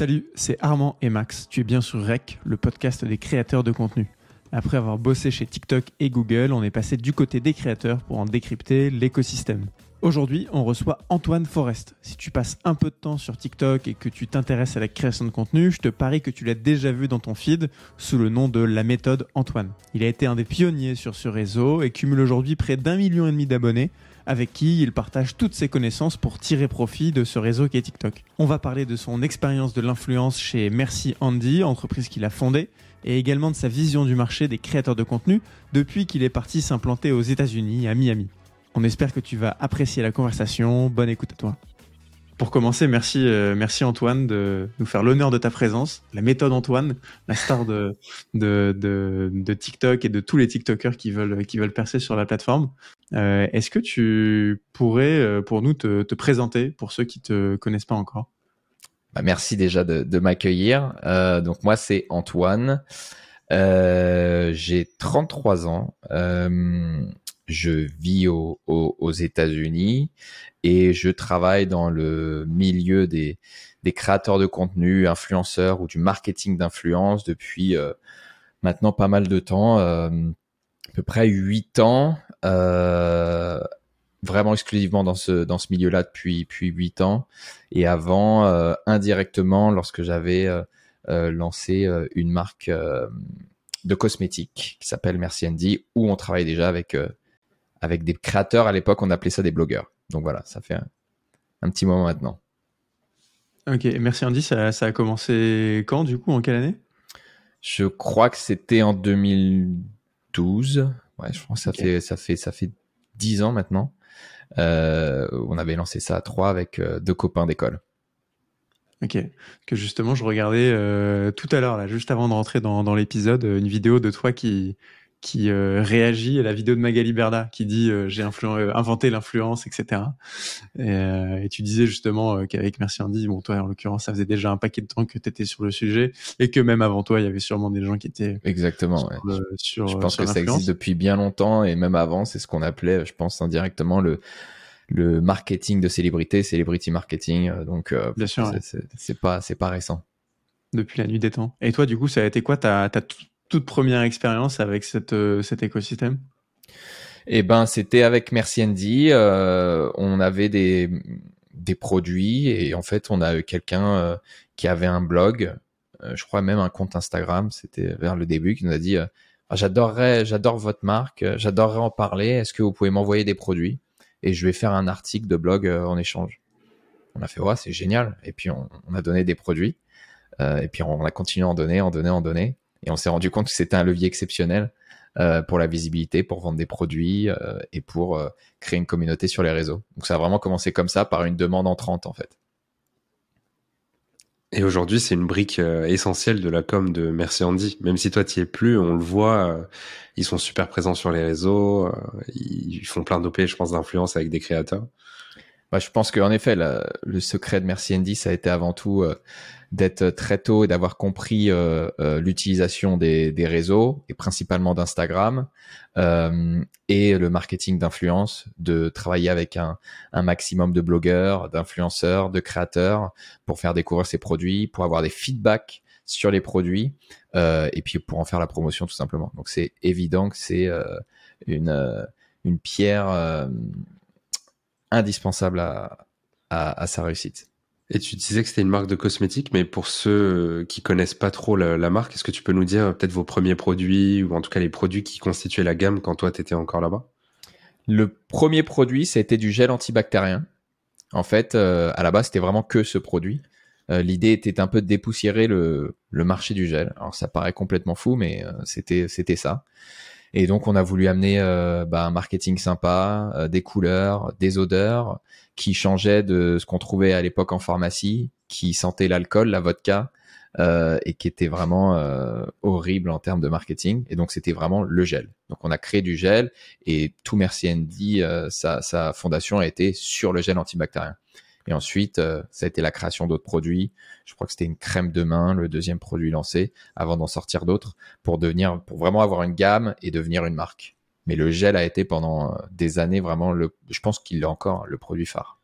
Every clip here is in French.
Salut, c'est Armand et Max. Tu es bien sur Rec, le podcast des créateurs de contenu. Après avoir bossé chez TikTok et Google, on est passé du côté des créateurs pour en décrypter l'écosystème. Aujourd'hui, on reçoit Antoine Forest. Si tu passes un peu de temps sur TikTok et que tu t'intéresses à la création de contenu, je te parie que tu l'as déjà vu dans ton feed sous le nom de la méthode Antoine. Il a été un des pionniers sur ce réseau et cumule aujourd'hui près d'un million et demi d'abonnés avec qui il partage toutes ses connaissances pour tirer profit de ce réseau qui est TikTok. On va parler de son expérience de l'influence chez Merci Andy, entreprise qu'il a fondée, et également de sa vision du marché des créateurs de contenu depuis qu'il est parti s'implanter aux États-Unis, à Miami. On espère que tu vas apprécier la conversation. Bonne écoute à toi. Pour commencer, merci, euh, merci Antoine de nous faire l'honneur de ta présence. La méthode Antoine, la star de, TikTok et de tous les TikTokers qui veulent percer sur la plateforme. Euh, est-ce que tu pourrais, euh, pour nous, te, te, présenter pour ceux qui te connaissent pas encore? Bah, Merci déjà de, m'accueillir. donc moi, c'est Antoine. J'ai 33 ans je vis aux États-Unis et je travaille dans le milieu des, créateurs de contenu, influenceurs ou du marketing d'influence depuis euh, maintenant pas mal de temps, euh, à peu près huit ans, euh, vraiment exclusivement dans ce dans ce milieu-là depuis depuis huit ans et avant indirectement lorsque j'avais lancé une marque de cosmétiques qui s'appelle Merci Andy où on travaille déjà avec avec des créateurs. À l'époque, on appelait ça des blogueurs. Donc voilà, ça fait un, petit moment maintenant. Ok, merci Andy. Ça, ça, a commencé quand du coup En quelle année? Je crois que c'était en 2012. Ouais, je que ça fait ça fait ça fait dix ans maintenant. Euh, on avait lancé ça à trois avec euh, deux copains d'école. Ok, que justement je regardais euh, tout à l'heure là, juste avant de rentrer dans, dans l'épisode, une vidéo de toi qui qui euh, réagit à la vidéo de Magali Berda qui dit euh, j'ai euh, inventé l'influence, etc. Et, tu disais justement qu'avec Merci Andy, bon toi en l'occurrence ça faisait déjà un paquet de temps que tu étais sur le sujet et que même avant toi il y avait sûrement des gens qui étaient exactement. Sur, je pense que ça existe depuis bien longtemps et même avant c'est ce qu'on appelait, je pense indirectement le le marketing de célébrité, celebrity marketing. Donc bien sûr, c'est pas c'est pas récent depuis la nuit des temps. Et toi, du coup, ça a été quoi? Ta, ta toute première expérience avec euh, cet écosystème? Eh ben, c'était avec Merci Andy. Euh, on avait des, produits et en fait, on a eu quelqu'un euh, qui avait un blog, je crois même un compte Instagram. C'était vers le début qui nous a dit ah, j'adorerais, j'adore votre marque, j'adorerais en parler. Est-ce que vous pouvez m'envoyer des produits? Et je vais faire un article de blog en échange. On a fait ouais, c'est génial. Et puis on, a donné des produits. et puis on a continué à en donner, en donner, en donner. Et on s'est rendu compte que c'était un levier exceptionnel euh, pour la visibilité, pour vendre des produits euh, et pour euh, créer une communauté sur les réseaux. Donc ça a vraiment commencé comme ça, par une demande entrante en fait. Et aujourd'hui, c'est une brique essentielle de la com de Merci Andy. Même si toi, tu es plus, on le voit, ils sont super présents sur les réseaux, ils font plein d'OP, je pense, d'influence avec des créateurs. Bah, je pense qu'en effet, le secret de Merci Andy, ça a été avant tout d'être très tôt et d'avoir compris euh, euh, l'utilisation des, réseaux et principalement d'Instagram euh, et le marketing d'influence, de travailler avec un, maximum de blogueurs, d'influenceurs, de créateurs pour faire découvrir ses produits, pour avoir des feedbacks sur les produits et puis pour en faire la promotion tout simplement. Donc c'est évident que c'est une, une pierre indispensable à, à sa réussite. Et tu disais que c'était une marque de cosmétiques, mais pour ceux qui connaissent pas trop la, marque, est-ce que tu peux nous dire peut-être vos premiers produits ou en tout cas les produits qui constituaient la gamme quand toi tu étais encore là-bas? Le premier produit, c'était du gel antibactérien. En fait, euh, à la base, c'était vraiment que ce produit. Euh, l'idée était un peu de dépoussiérer le, marché du gel. Alors ça paraît complètement fou, mais euh, c'était ça. Et donc, on a voulu amener bah, un marketing sympa, des couleurs, des odeurs qui changeaient de ce qu'on trouvait à l'époque en pharmacie, qui sentait l'alcool, la vodka, euh, et qui était vraiment euh, horrible en termes de marketing. Et donc, c'était vraiment le gel. Donc, on a créé du gel et tout Merci Andy, sa, sa fondation a été sur le gel antibactérien. Et ensuite, euh, ça a été la création d'autres produits. Je crois que c'était une crème de main, le deuxième produit lancé, avant d'en sortir d'autres, pour devenir, pour vraiment avoir une gamme et devenir une marque. Mais le gel a été pendant euh, des années vraiment le, je pense qu'il est encore le produit phare.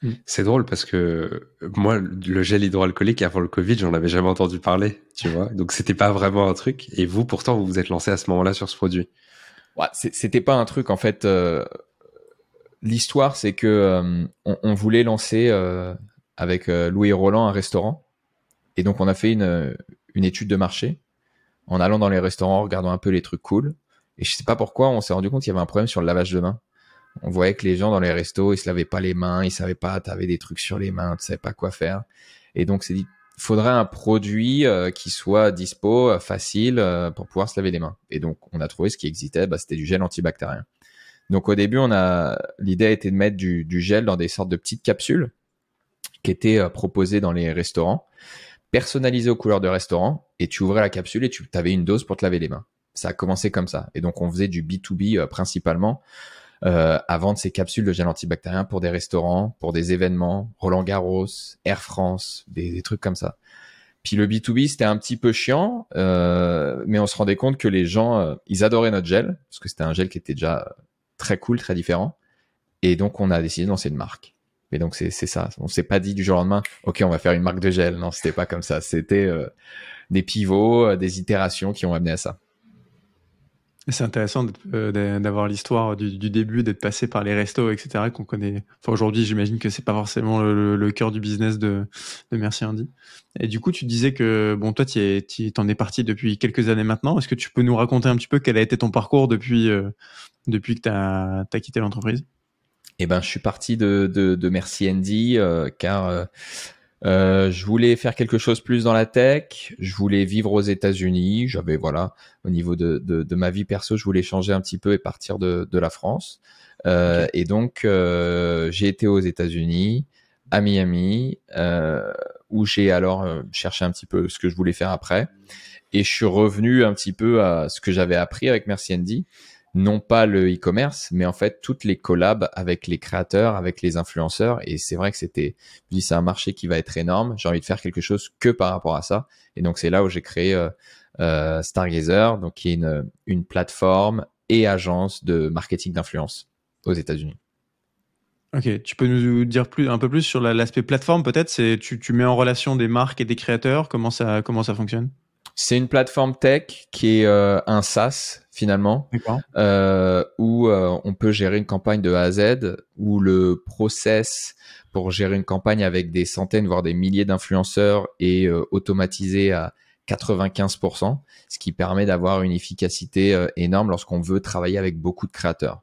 Mm. C'est drôle parce que moi, le gel hydroalcoolique avant le Covid, j'en avais jamais entendu parler, tu vois. Donc c'était pas vraiment un truc. Et vous, pourtant, vous vous êtes lancé à ce moment-là sur ce produit. Ouais, c'était pas un truc en fait. Euh, l'histoire, c'est que euh, on, voulait lancer euh, avec Louis et Roland un restaurant. Et donc on a fait une, une étude de marché en allant dans les restaurants, en regardant un peu les trucs cool. Et je sais pas pourquoi, on s'est rendu compte qu'il y avait un problème sur le lavage de mains. On voyait que les gens dans les restos, ils se lavaient pas les mains, ils savaient pas, t'avais des trucs sur les mains, tu savais pas quoi faire. Et donc c'est dit, faudrait un produit euh, qui soit dispo, euh, facile euh, pour pouvoir se laver les mains. Et donc on a trouvé ce qui existait, bah, c'était du gel antibactérien. Donc au début, on l'idée a été de mettre du, du, gel dans des sortes de petites capsules qui étaient proposées dans les restaurants, personnalisées aux couleurs de restaurant. Et tu ouvrais la capsule et tu avais une dose pour te laver les mains. Ça a commencé comme ça. Et donc on faisait du B2B principalement euh, à vendre ces capsules de gel antibactérien pour des restaurants, pour des événements, Roland Garros, Air France, des, trucs comme ça. Puis le B2B, c'était un petit peu chiant, euh, mais on se rendait compte que les gens, euh, ils adoraient notre gel, parce que c'était un gel qui était déjà très cool, très différent. Et donc, on a décidé de lancer une marque. Mais donc, c'est ça. On s'est pas dit du jour au lendemain, OK, on va faire une marque de gel. Non, c'était pas comme ça. C'était euh, des pivots, des itérations qui ont amené à ça. C'est intéressant euh, d'avoir l'histoire du, début, d'être passé par les restos, etc. qu'on connaît. Enfin, aujourd'hui, j'imagine que c'est pas forcément le, cœur du business de, de Merci Andy. Et du coup, tu disais que bon, toi, tu en es parti depuis quelques années maintenant. Est-ce que tu peux nous raconter un petit peu quel a été ton parcours depuis euh, depuis que tu as, quitté l'entreprise? Eh ben, je suis parti de, de, Merci Andy euh, car je voulais faire quelque chose plus dans la tech. Je voulais vivre aux États-Unis. J'avais voilà, au niveau de, de, de, ma vie perso, je voulais changer un petit peu et partir de, de la France. Euh, Et donc euh, j'ai été aux États-Unis, à Miami, euh, où j'ai alors euh, cherché un petit peu ce que je voulais faire après. Et je suis revenu un petit peu à ce que j'avais appris avec Merci Andy non pas le e-commerce, mais en fait toutes les collabs avec les créateurs, avec les influenceurs. Et c'est vrai que c'était, je dis, c'est un marché qui va être énorme. J'ai envie de faire quelque chose que par rapport à ça. Et donc c'est là où j'ai créé euh, euh Stargazer, donc qui est une, une plateforme et agence de marketing d'influence aux États-Unis. Ok, tu peux nous dire plus, un peu plus sur l'aspect plateforme peut-être? C'est tu, tu mets en relation des marques et des créateurs. Comment ça comment ça fonctionne? C'est une plateforme tech qui est euh, un SaaS finalement, euh, où euh, on peut gérer une campagne de A à Z, où le process pour gérer une campagne avec des centaines voire des milliers d'influenceurs est automatisé à 95%, ce qui permet d'avoir une efficacité énorme lorsqu'on veut travailler avec beaucoup de créateurs.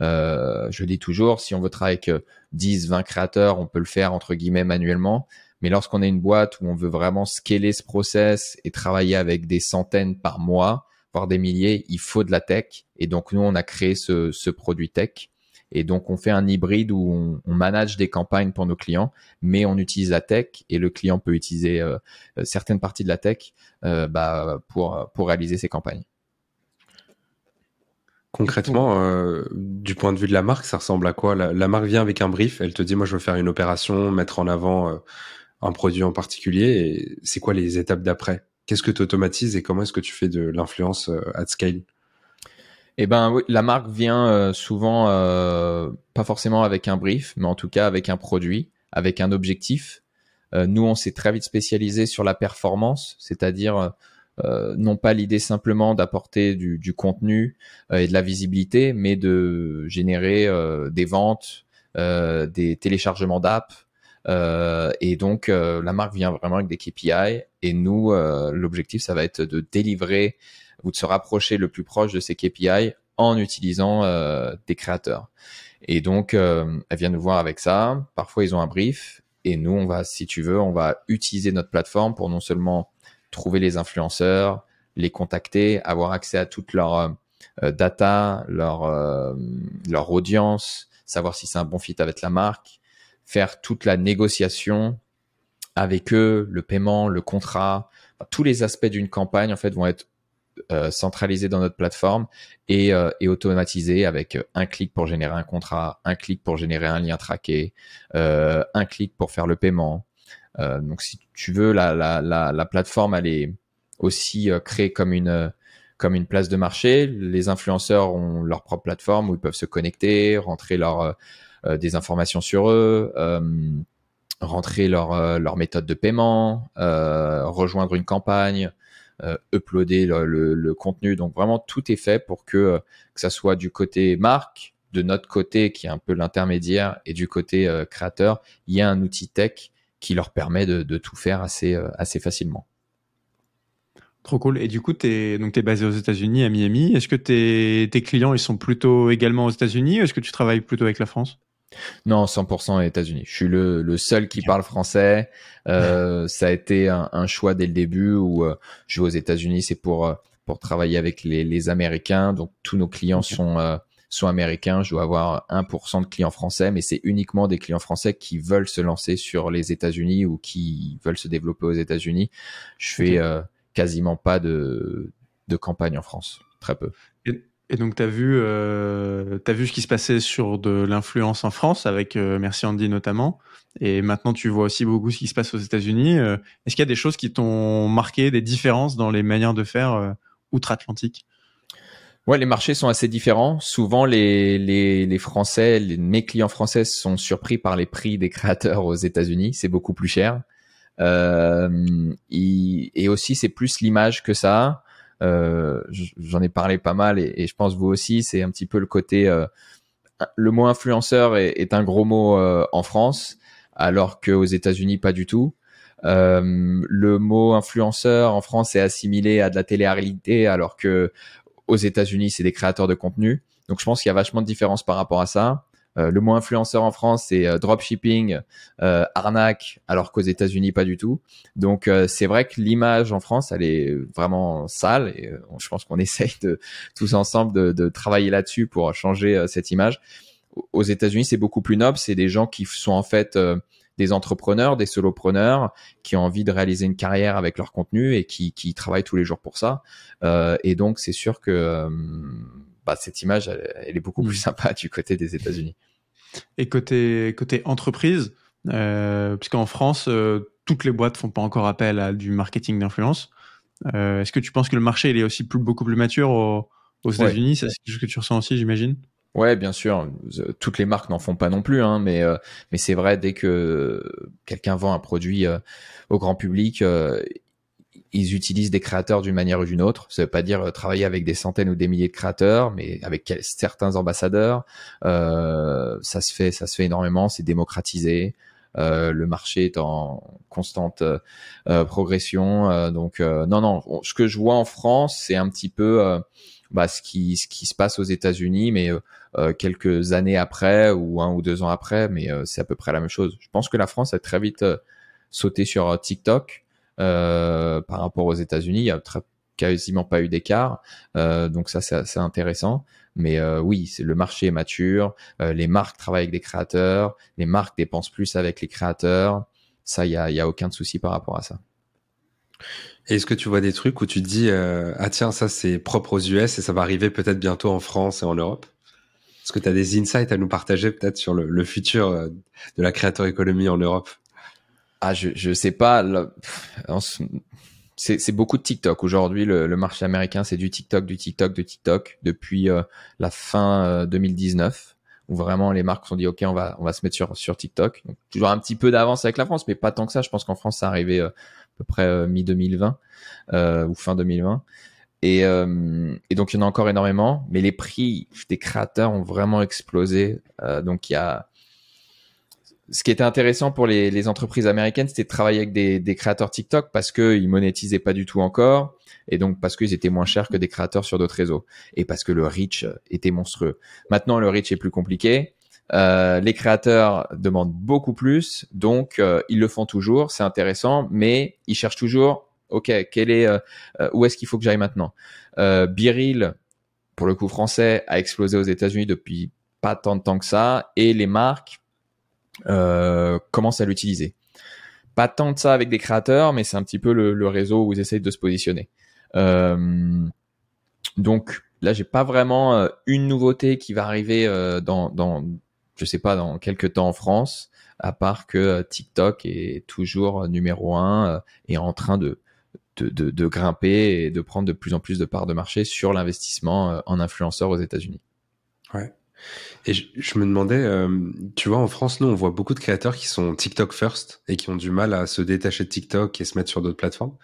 je dis toujours, si on veut travailler avec 10, 20 créateurs, on peut le faire entre guillemets manuellement. Mais lorsqu'on a une boîte où on veut vraiment scaler ce process et travailler avec des centaines par mois, voire des milliers, il faut de la tech. Et donc nous, on a créé ce, ce produit tech. Et donc on fait un hybride où on, on, manage des campagnes pour nos clients, mais on utilise la tech et le client peut utiliser euh, certaines parties de la tech euh, bah, pour, pour réaliser ses campagnes. Concrètement, euh, du point de vue de la marque, ça ressemble à quoi? La, la, marque vient avec un brief, elle te dit moi je veux faire une opération, mettre en avant euh, un produit en particulier et c'est quoi les étapes d'après? Qu'est-ce que tu automatises et comment est-ce que tu fais de l'influence euh, at scale? Eh ben oui, la marque vient euh, souvent euh, pas forcément avec un brief, mais en tout cas avec un produit, avec un objectif. nous, on s'est très vite spécialisé sur la performance, c'est-à-dire non pas l'idée simplement d'apporter du, contenu et de la visibilité, mais de générer des ventes, des téléchargements d'apps, euh, et donc, euh, la marque vient vraiment avec des KPI. Et nous, euh, l'objectif, ça va être de délivrer ou de se rapprocher le plus proche de ces KPI en utilisant des créateurs. Et donc, elle vient nous voir avec ça. Parfois, ils ont un brief. Et nous, on va, si tu veux, on va utiliser notre plateforme pour non seulement trouver les influenceurs, les contacter, avoir accès à toute leur data, leur, leur audience, savoir si c'est un bon fit avec la marque, faire toute la négociation avec eux, le paiement, le contrat, tous les aspects d'une campagne en fait vont être euh, centralisés dans notre plateforme et, euh, et automatisés avec un clic pour générer un contrat, un clic pour générer un lien traqué, euh, un clic pour faire le paiement. Euh, donc si tu veux, la, la, la, la plateforme elle est aussi euh, créée comme une comme une place de marché. Les influenceurs ont leur propre plateforme où ils peuvent se connecter, rentrer leur des informations sur eux, rentrer leur, leur méthode de paiement, rejoindre une campagne, uploader le, le, contenu. Donc vraiment, tout est fait pour que, que ça soit du côté marque, de notre côté, qui est un peu l'intermédiaire, et du côté créateur, il y a un outil tech qui leur permet de, de tout faire assez, assez facilement. Trop cool. Et du coup, tu es basé aux États-Unis, à Miami. Est-ce que tes, tes clients, ils sont plutôt également aux États-Unis ou est-ce que tu travailles plutôt avec la France? Non, 100% aux États-Unis. Je suis le, le, seul qui parle français. Euh, ça a été un, un, choix dès le début où euh, je vais aux États-Unis, c'est pour euh, pour travailler avec les, les, Américains. Donc tous nos clients sont euh, sont américains. Je dois avoir 1% de clients français, mais c'est uniquement des clients français qui veulent se lancer sur les États-Unis ou qui veulent se développer aux États-Unis. Je fais quasiment pas de, de campagne en France, très peu. Et, donc, tu as, vu, euh, as vu ce qui se passait sur de l'influence en France, avec euh, Merci Andy notamment, et maintenant tu vois aussi beaucoup ce qui se passe aux États-Unis. Euh, est-ce qu'il y a des choses qui t'ont marqué, des différences dans les manières de faire euh, outre-Atlantique? Ouais, les marchés sont assez différents. Souvent, les, les, les Français, les, mes clients français sont surpris par les prix des créateurs aux États-Unis. C'est beaucoup plus cher. Euh, et aussi, c'est plus l'image que ça. Euh, J'en ai parlé pas mal et, je pense vous aussi, c'est un petit peu le côté. Euh, le mot influenceur est, est un gros mot euh, en France, alors qu'aux États-Unis pas du tout. Euh, le mot influenceur en France est assimilé à de la télé-réalité, alors que aux États-Unis c'est des créateurs de contenu. Donc je pense qu'il y a vachement de différence par rapport à ça. Euh, le mot influenceur en France, c'est euh, dropshipping, euh, arnaque, alors qu'aux États-Unis, pas du tout. Donc, c'est vrai que l'image en France, elle est vraiment sale et je pense qu'on essaye de tous ensemble de, de travailler là-dessus pour changer cette image. Aux États-Unis, c'est beaucoup plus noble. C'est des gens qui sont en fait des entrepreneurs, des solopreneurs qui ont envie de réaliser une carrière avec leur contenu et qui, qui travaillent tous les jours pour ça. Euh, et donc, c'est sûr que bah, cette image, elle, est beaucoup plus mmh. sympa du côté des États-Unis. Et côté, côté entreprise, euh, puisqu'en France, euh, toutes les boîtes font pas encore appel à du marketing d'influence. Euh, Est-ce que tu penses que le marché il est aussi plus, beaucoup plus mature aux, États-Unis? C'est quelque chose que tu ressens aussi, j'imagine? Ouais, bien sûr. Toutes les marques n'en font pas non plus, hein, mais euh, mais c'est vrai dès que quelqu'un vend un produit euh, au grand public, ils utilisent des créateurs d'une manière ou d'une autre. Ça veut pas dire euh, travailler avec des centaines ou des milliers de créateurs, mais avec certains ambassadeurs. Euh, ça se fait, ça se fait énormément. C'est démocratisé. Euh, le marché est en constante euh, progression. Euh, donc non, non. ce que je vois en France, c'est un petit peu bah, ce qui ce qui se passe aux États-Unis, mais quelques années après ou un ou deux ans après. Mais c'est à peu près la même chose. Je pense que la France a très vite sauté sur TikTok. Euh, par rapport aux États-Unis. Il y a quasiment pas eu d'écart, euh, donc ça c'est intéressant. Mais euh, oui, le marché est mature, les marques travaillent avec des créateurs, les marques dépensent plus avec les créateurs. Ça, il y a, y a aucun souci par rapport à ça. Est-ce que tu vois des trucs où tu te dis ah tiens ça c'est propre aux US et ça va arriver peut-être bientôt en France et en Europe? Est-ce que tu as des insights à nous partager peut-être sur le, le futur de la créateur économie en Europe? Ah, je, je sais pas. C'est beaucoup de TikTok. Aujourd'hui, le, le, marché américain, c'est du TikTok, du TikTok, du TikTok depuis euh, la fin euh, 2019 où vraiment les marques se sont dit ok on va on va se mettre sur sur TikTok toujours un petit peu d'avance avec la France mais pas tant que ça je pense qu'en France ça arrivait euh, à peu près euh, mi 2020 ou fin 2020 et, et donc il y en a encore énormément mais les prix des créateurs ont vraiment explosé donc il y a ce qui était intéressant pour les, entreprises américaines, c'était de travailler avec des, créateurs TikTok parce qu'ils monétisaient pas du tout encore, et donc parce qu'ils étaient moins chers que des créateurs sur d'autres réseaux, et parce que le reach était monstrueux. Maintenant, le reach est plus compliqué. Euh, les créateurs demandent beaucoup plus, donc euh, ils le font toujours, c'est intéressant, mais ils cherchent toujours, ok, quel est, euh, euh, où est-ce qu'il faut que j'aille maintenant? Biril, pour le coup français, a explosé aux États-Unis depuis pas tant de temps que ça, et les marques euh, commencent à l'utiliser. Pas tant de ça avec des créateurs, mais c'est un petit peu le, réseau où ils essayent de se positionner. Euh, donc là, j'ai pas vraiment euh, une nouveauté qui va arriver dans, dans, je sais pas, dans quelques temps en France, à part que TikTok est toujours numéro un et en train de, de, de, de, grimper et de prendre de plus en plus de parts de marché sur l'investissement en influenceurs aux États-Unis. Ouais. Et je, me demandais, euh, tu vois, en France, nous, on voit beaucoup de créateurs qui sont TikTok first et qui ont du mal à se détacher de TikTok et se mettre sur d'autres plateformes.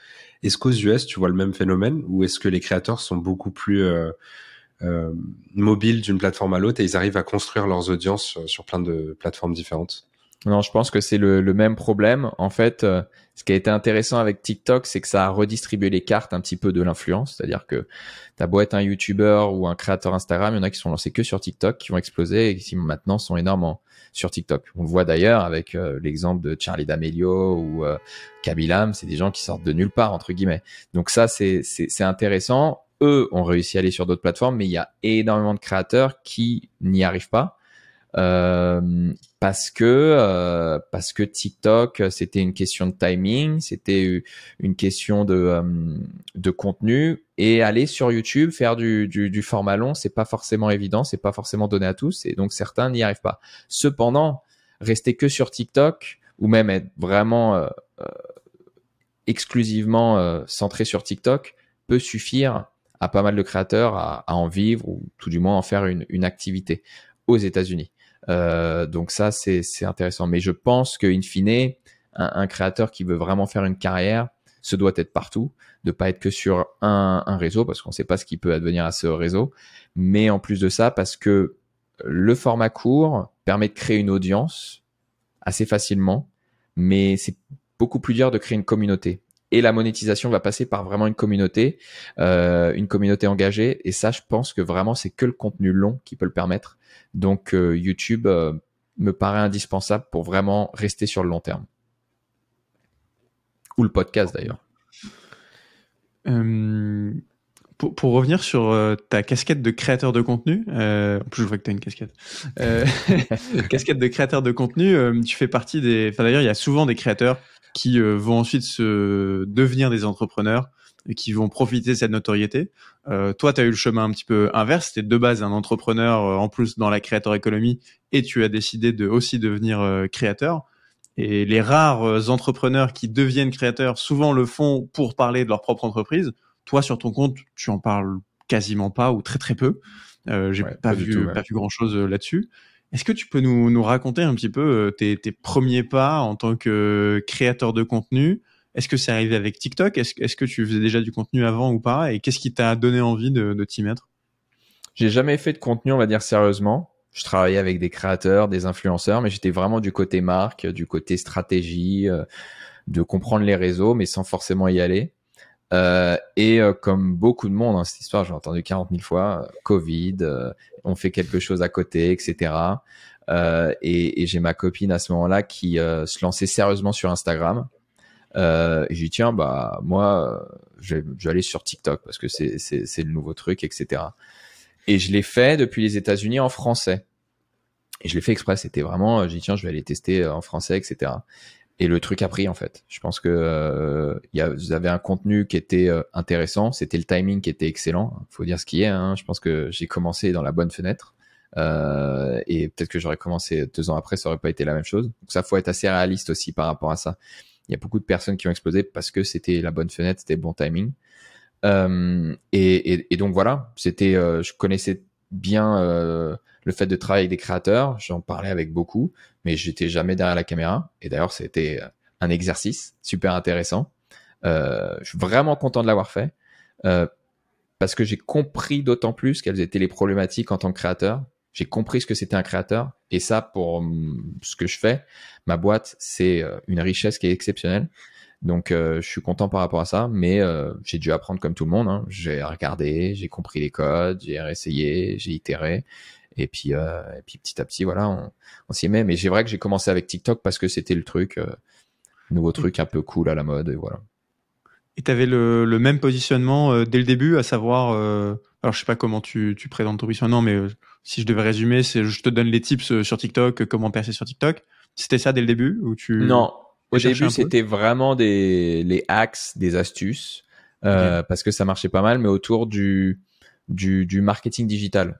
Est-ce qu'aux US, tu vois le même phénomène ou est-ce que les créateurs sont beaucoup plus euh, euh, mobiles d'une plateforme à l'autre et ils arrivent à construire leurs audiences sur plein de plateformes différentes? Non, je pense que c'est le, même problème. En fait, euh, ce qui a été intéressant avec TikTok, c'est que ça a redistribué les cartes un petit peu de l'influence. C'est-à-dire que t'as beau un YouTuber ou un créateur Instagram, il y en a qui sont lancés que sur TikTok, qui vont exploser et qui maintenant sont énormes sur TikTok. On le voit d'ailleurs avec euh, l'exemple de Charlie D'Amelio ou euh, Kabilam, c'est des gens qui sortent de nulle part entre guillemets. Donc ça, c'est intéressant. Eux ont réussi à aller sur d'autres plateformes, mais il y a énormément de créateurs qui n'y arrivent pas parce que euh, parce que TikTok c'était une question de timing, c'était une question de euh, de contenu et aller sur YouTube faire du du, du format long c'est pas forcément évident, c'est pas forcément donné à tous et donc certains n'y arrivent pas. Cependant, rester que sur TikTok ou même être vraiment exclusivement centré sur TikTok peut suffire à pas mal de créateurs à, à, en vivre ou tout du moins en faire une, une activité aux États-Unis. Euh, donc ça, c'est intéressant. Mais je pense qu'in fine, un, créateur qui veut vraiment faire une carrière, se doit être partout, de pas être que sur un réseau, parce qu'on ne sait pas ce qui peut advenir à ce réseau. Mais en plus de ça, parce que le format court permet de créer une audience assez facilement, mais c'est beaucoup plus dur de créer une communauté et la monétisation va passer par vraiment une communauté, euh, une communauté engagée. Et ça, je pense que vraiment, c'est que le contenu long qui peut le permettre. Donc, euh, YouTube euh, me paraît indispensable pour vraiment rester sur le long terme. Ou le podcast d'ailleurs. Pour, pour, revenir sur ta casquette de créateur de contenu, en plus je vois que tu as une casquette, casquette de créateur de contenu, tu fais partie des... Enfin d'ailleurs, il y a souvent des créateurs qui euh, vont ensuite se devenir des entrepreneurs et qui vont profiter de cette notoriété. Euh, toi, tu as eu le chemin un petit peu inverse. Tu es de base un entrepreneur euh, en plus dans la créateur économie et tu as décidé de aussi devenir euh, créateur. Et les rares entrepreneurs qui deviennent créateurs souvent le font pour parler de leur propre entreprise. Toi, sur ton compte, tu en parles quasiment pas ou très très peu. J'ai pas, vu, pas vu grand chose là-dessus. Est-ce que tu peux nous, raconter un petit peu euh, tes, premiers pas en tant que créateur de contenu? Est-ce que c'est arrivé avec TikTok? Est-ce est que tu faisais déjà du contenu avant ou pas? Et qu'est-ce qui t'a donné envie de, de t'y mettre? J'ai jamais fait de contenu, on va dire sérieusement. Je travaillais avec des créateurs, des influenceurs, mais j'étais vraiment du côté marque, du côté stratégie, euh, de comprendre les réseaux, mais sans forcément y aller. Euh, et euh, comme beaucoup de monde, hein, cette histoire, j'ai entendu 40 000 fois, euh, Covid, on fait quelque chose à côté, etc. et, j'ai ma copine à ce moment-là qui se lançait sérieusement sur Instagram. et j'ai dit tiens bah moi je vais, je vais aller sur TikTok parce que c'est c'est le nouveau truc, etc. Et je l'ai fait depuis les États-Unis en français. Et je l'ai fait exprès. C'était vraiment j'ai dit tiens je vais aller tester en français, etc et le truc a pris en fait. Je pense que euh, y a, vous avez un contenu qui était euh, intéressant, c'était le timing qui était excellent. Faut dire ce qui est. Hein. Je pense que j'ai commencé dans la bonne fenêtre euh, et peut-être que j'aurais commencé deux ans après, ça aurait pas été la même chose. Donc ça, faut être assez réaliste aussi par rapport à ça. Il y a beaucoup de personnes qui ont explosé parce que c'était la bonne fenêtre, c'était bon timing. Euh, et, et, et, donc voilà, c'était, euh, je connaissais bien euh, le fait de travailler avec des créateurs, j'en parlais avec beaucoup, mais j'étais jamais derrière la caméra. Et d'ailleurs, c'était un exercice super intéressant. Euh, je suis vraiment content de l'avoir fait euh, parce que j'ai compris d'autant plus quelles étaient les problématiques en tant que créateur. J'ai compris ce que c'était un créateur et ça, pour ce que je fais, ma boîte, c'est euh, une richesse qui est exceptionnelle. Donc, euh, je suis content par rapport à ça, mais euh, j'ai dû apprendre comme tout le monde. Hein. J'ai regardé, j'ai compris les codes, j'ai réessayé, j'ai itéré. Et puis, euh, et puis petit à petit, voilà, on, on s'y met. Mais j'ai vrai que j'ai commencé avec TikTok parce que c'était le truc, euh, nouveau truc un peu cool à la mode, et voilà. Et tu avais le, le, même positionnement euh, dès le début, à savoir, euh, alors je sais pas comment tu, tu présentes ton positionnement, mais euh, si je devais résumer, c'est je te donne les tips sur TikTok, comment percer sur TikTok. C'était ça dès le début ou tu Non, au début c'était vraiment des les hacks, des astuces, okay. parce que ça marchait pas mal, mais autour du du, du marketing digital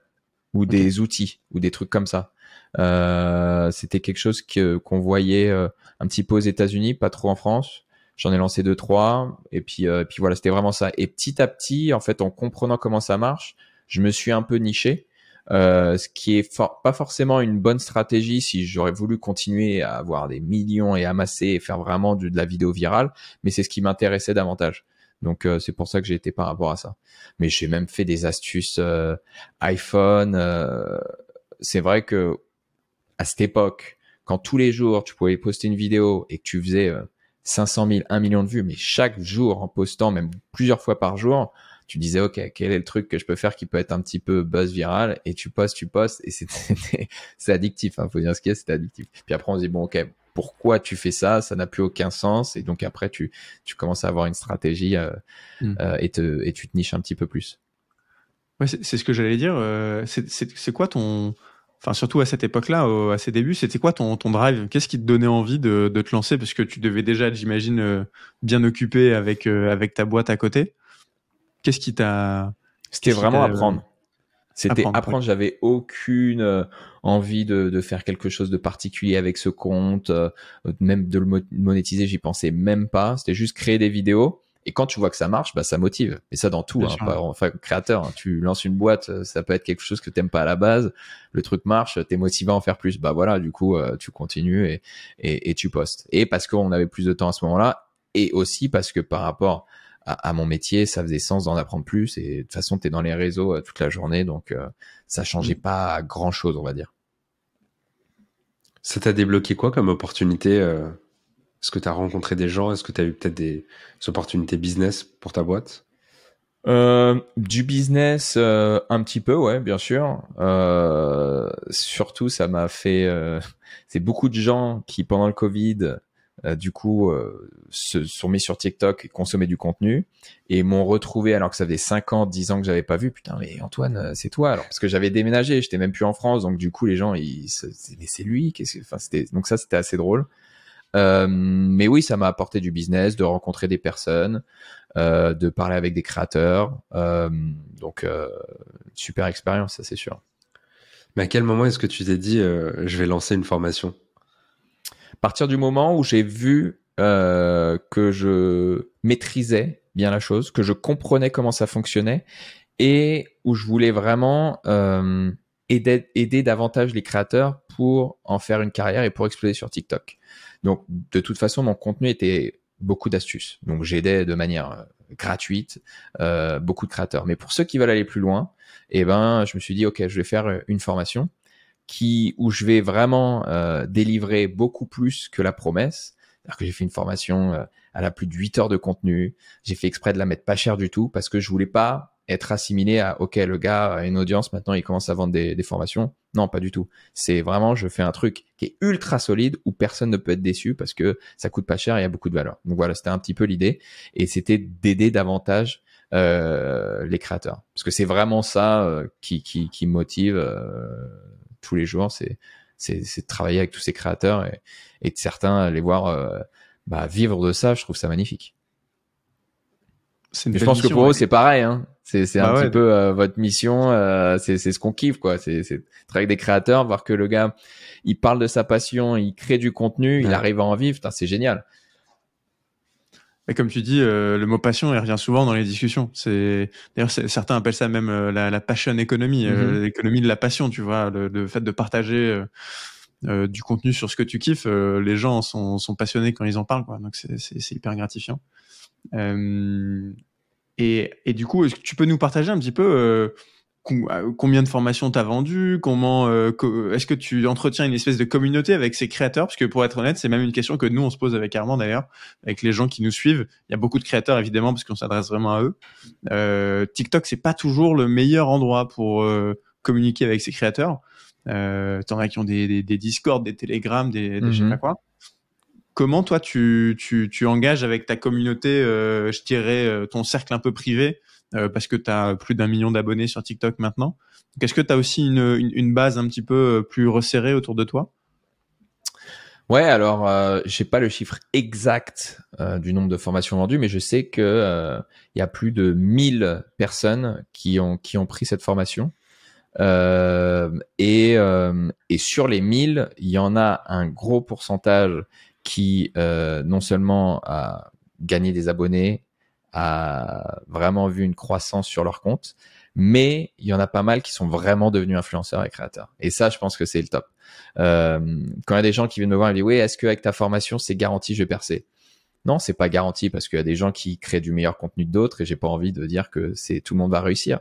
ou des outils ou des trucs comme ça. Euh, c'était quelque chose que qu'on voyait euh, un petit peu aux États-Unis, pas trop en France. J'en ai lancé deux trois et puis euh, et puis voilà, c'était vraiment ça. Et petit à petit, en fait, en comprenant comment ça marche, je me suis un peu niché Euh, ce qui est pas forcément une bonne stratégie si j'aurais voulu continuer à avoir des millions et amasser et faire vraiment de, la vidéo virale, mais c'est ce qui m'intéressait davantage. Donc euh, c'est pour ça que j'ai été par rapport à ça. Mais j'ai même fait des astuces euh, iPhone. c'est vrai que à cette époque, quand tous les jours tu pouvais poster une vidéo et que tu faisais 500 000, 1 million de vues, mais chaque jour en postant, même plusieurs fois par jour, tu disais, OK, quel est le truc que je peux faire qui peut être un petit peu buzz viral? Et tu postes, tu postes, et c'est addictif, hein, faut dire ce qu'il y a, c'est addictif. Puis après, on se dit, bon, OK, pourquoi tu fais ça? Ça n'a plus aucun sens. Et donc après, tu, tu commences à avoir une stratégie euh, hmm. euh, et, te, et tu te niches un petit peu plus. Ouais, c'est ce que j'allais dire. Euh, c'est quoi ton, enfin surtout à cette époque-là, à ses débuts, c'était quoi ton, ton drive? Qu'est-ce qui te donnait envie de, de, te lancer? Parce que tu devais déjà, j'imagine, bien occupé avec, avec ta boîte à côté. Qu'est-ce qui t'a. C'était vraiment apprendre. C'était apprendre. J'avais aucune euh, envie de, de, faire quelque chose de particulier avec ce compte, euh, même de le monétiser, j'y pensais même pas. C'était juste créer des vidéos. Et quand tu vois que ça marche, bah ça motive. Et ça dans tout. Hein, enfin, créateur, hein. tu lances une boîte, euh, ça peut être quelque chose que t'aimes pas à la base. Le truc marche, t'es motivé à en faire plus. Bah voilà, du coup, tu continues et, et, et tu postes. Et parce qu'on avait plus de temps à ce moment-là, et aussi parce que par rapport à, mon métier, ça faisait sens d'en apprendre plus. Et de toute façon, tu es dans les réseaux euh, toute la journée, donc euh, ça changeait mm. pas grand chose, on va dire. Ça t'a débloqué quoi comme opportunité euh, Est-ce que tu as rencontré des gens? Est-ce que tu as eu peut-être des, opportunités business pour ta boîte? Du business, un petit peu, ouais, bien sûr. surtout, ça m'a fait. c'est beaucoup de gens qui, pendant le Covid, euh, du coup, euh, se sont mis sur TikTok et consommaient du contenu et m'ont retrouvé alors que ça faisait 5 ans, 10 ans que j'avais pas vu. Putain, mais Antoine, euh, c'est toi alors parce que j'avais déménagé, j'étais même plus en France, donc du coup les gens mais c'est lui, donc ça c'était assez drôle. Euh, mais oui, ça m'a apporté du business, de rencontrer des personnes, euh, de parler avec des créateurs. Euh, donc, super expérience, ça c'est sûr. Mais à quel moment est-ce que tu t'es dit, je vais lancer une formation? À partir du moment où j'ai vu euh, que je maîtrisais bien la chose, que je comprenais comment ça fonctionnait et où je voulais vraiment euh, aider, aider davantage les créateurs pour en faire une carrière et pour exploser sur TikTok. Donc, de toute façon, mon contenu était beaucoup d'astuces. Donc, j'aidais de manière euh, gratuite beaucoup de créateurs. Mais pour ceux qui veulent aller plus loin, eh ben, je me suis dit, ok, je vais faire une formation qui où je vais vraiment euh, délivrer beaucoup plus que la promesse. Alors que j'ai fait une formation euh, à la plus de 8 heures de contenu. J'ai fait exprès de la mettre pas cher du tout parce que je voulais pas être assimilé à OK, le gars a une audience, maintenant il commence à vendre des, des formations. Non, pas du tout. C'est vraiment, je fais un truc qui est ultra solide où personne ne peut être déçu parce que ça coûte pas cher et il y a beaucoup de valeur. Donc voilà, c'était un petit peu l'idée et c'était d'aider davantage euh, les créateurs parce que c'est vraiment ça euh, qui, qui, qui motive euh, tous les jours, c'est c'est de travailler avec tous ces créateurs et, et de certains les voir euh, bah, vivre de ça. Je trouve ça magnifique. je pense que pour eux c'est pareil. Hein. C'est un bah petit peu euh, votre mission. Euh, c'est ce qu'on kiffe quoi. C'est travailler avec des créateurs, voir que le gars il parle de sa passion, il crée du contenu, il arrive à en vivre. C'est génial. Et comme tu dis, euh, le mot passion, il revient souvent dans les discussions. C'est d'ailleurs certains appellent ça même euh, la, la, passion économie, euh, mm-hmm. l'économie de la passion. Tu vois, le, fait de partager du contenu sur ce que tu kiffes, les gens sont, sont, passionnés quand ils en parlent. Quoi. Donc c'est hyper gratifiant. Et, et, du coup, est-ce que tu peux nous partager un petit peu euh, combien de formations t'as vendu Comment euh, est-ce que tu entretiens une espèce de communauté avec ces créateurs? Parce que pour être honnête, c'est même une question que nous on se pose avec Armand d'ailleurs, avec les gens qui nous suivent. Il y a beaucoup de créateurs évidemment parce qu'on s'adresse vraiment à eux. Euh, TikTok c'est pas toujours le meilleur endroit pour euh, communiquer avec ces créateurs. Euh, T'en as qui ont des, des, des Discord, des Telegram, des, des je sais mhm. pas quoi. Comment toi tu, tu, tu engages avec ta communauté, je dirais ton cercle un peu privé euh, parce que tu as plus d'un million d'abonnés sur TikTok maintenant. Est-ce que tu as aussi une, une, base un petit peu euh, plus resserrée autour de toi? Ouais, alors euh, j'ai pas le chiffre exact euh, du nombre de formations vendues, mais je sais que euh, il y a plus de 1000 personnes qui ont qui ont pris cette formation. et, et sur les 1000, il y en a un gros pourcentage qui non seulement a gagné des abonnés, a vraiment vu une croissance sur leur compte, mais il y en a pas mal qui sont vraiment devenus influenceurs et créateurs. Et ça, je pense que c'est le top. Euh, quand il y a des gens qui viennent me voir et me disent oui, est-ce qu'avec ta formation c'est garanti je vais percer? Non, c'est pas garanti parce qu'il y a des gens qui créent du meilleur contenu que d'autres et j'ai pas envie de dire que c'est tout le monde va réussir.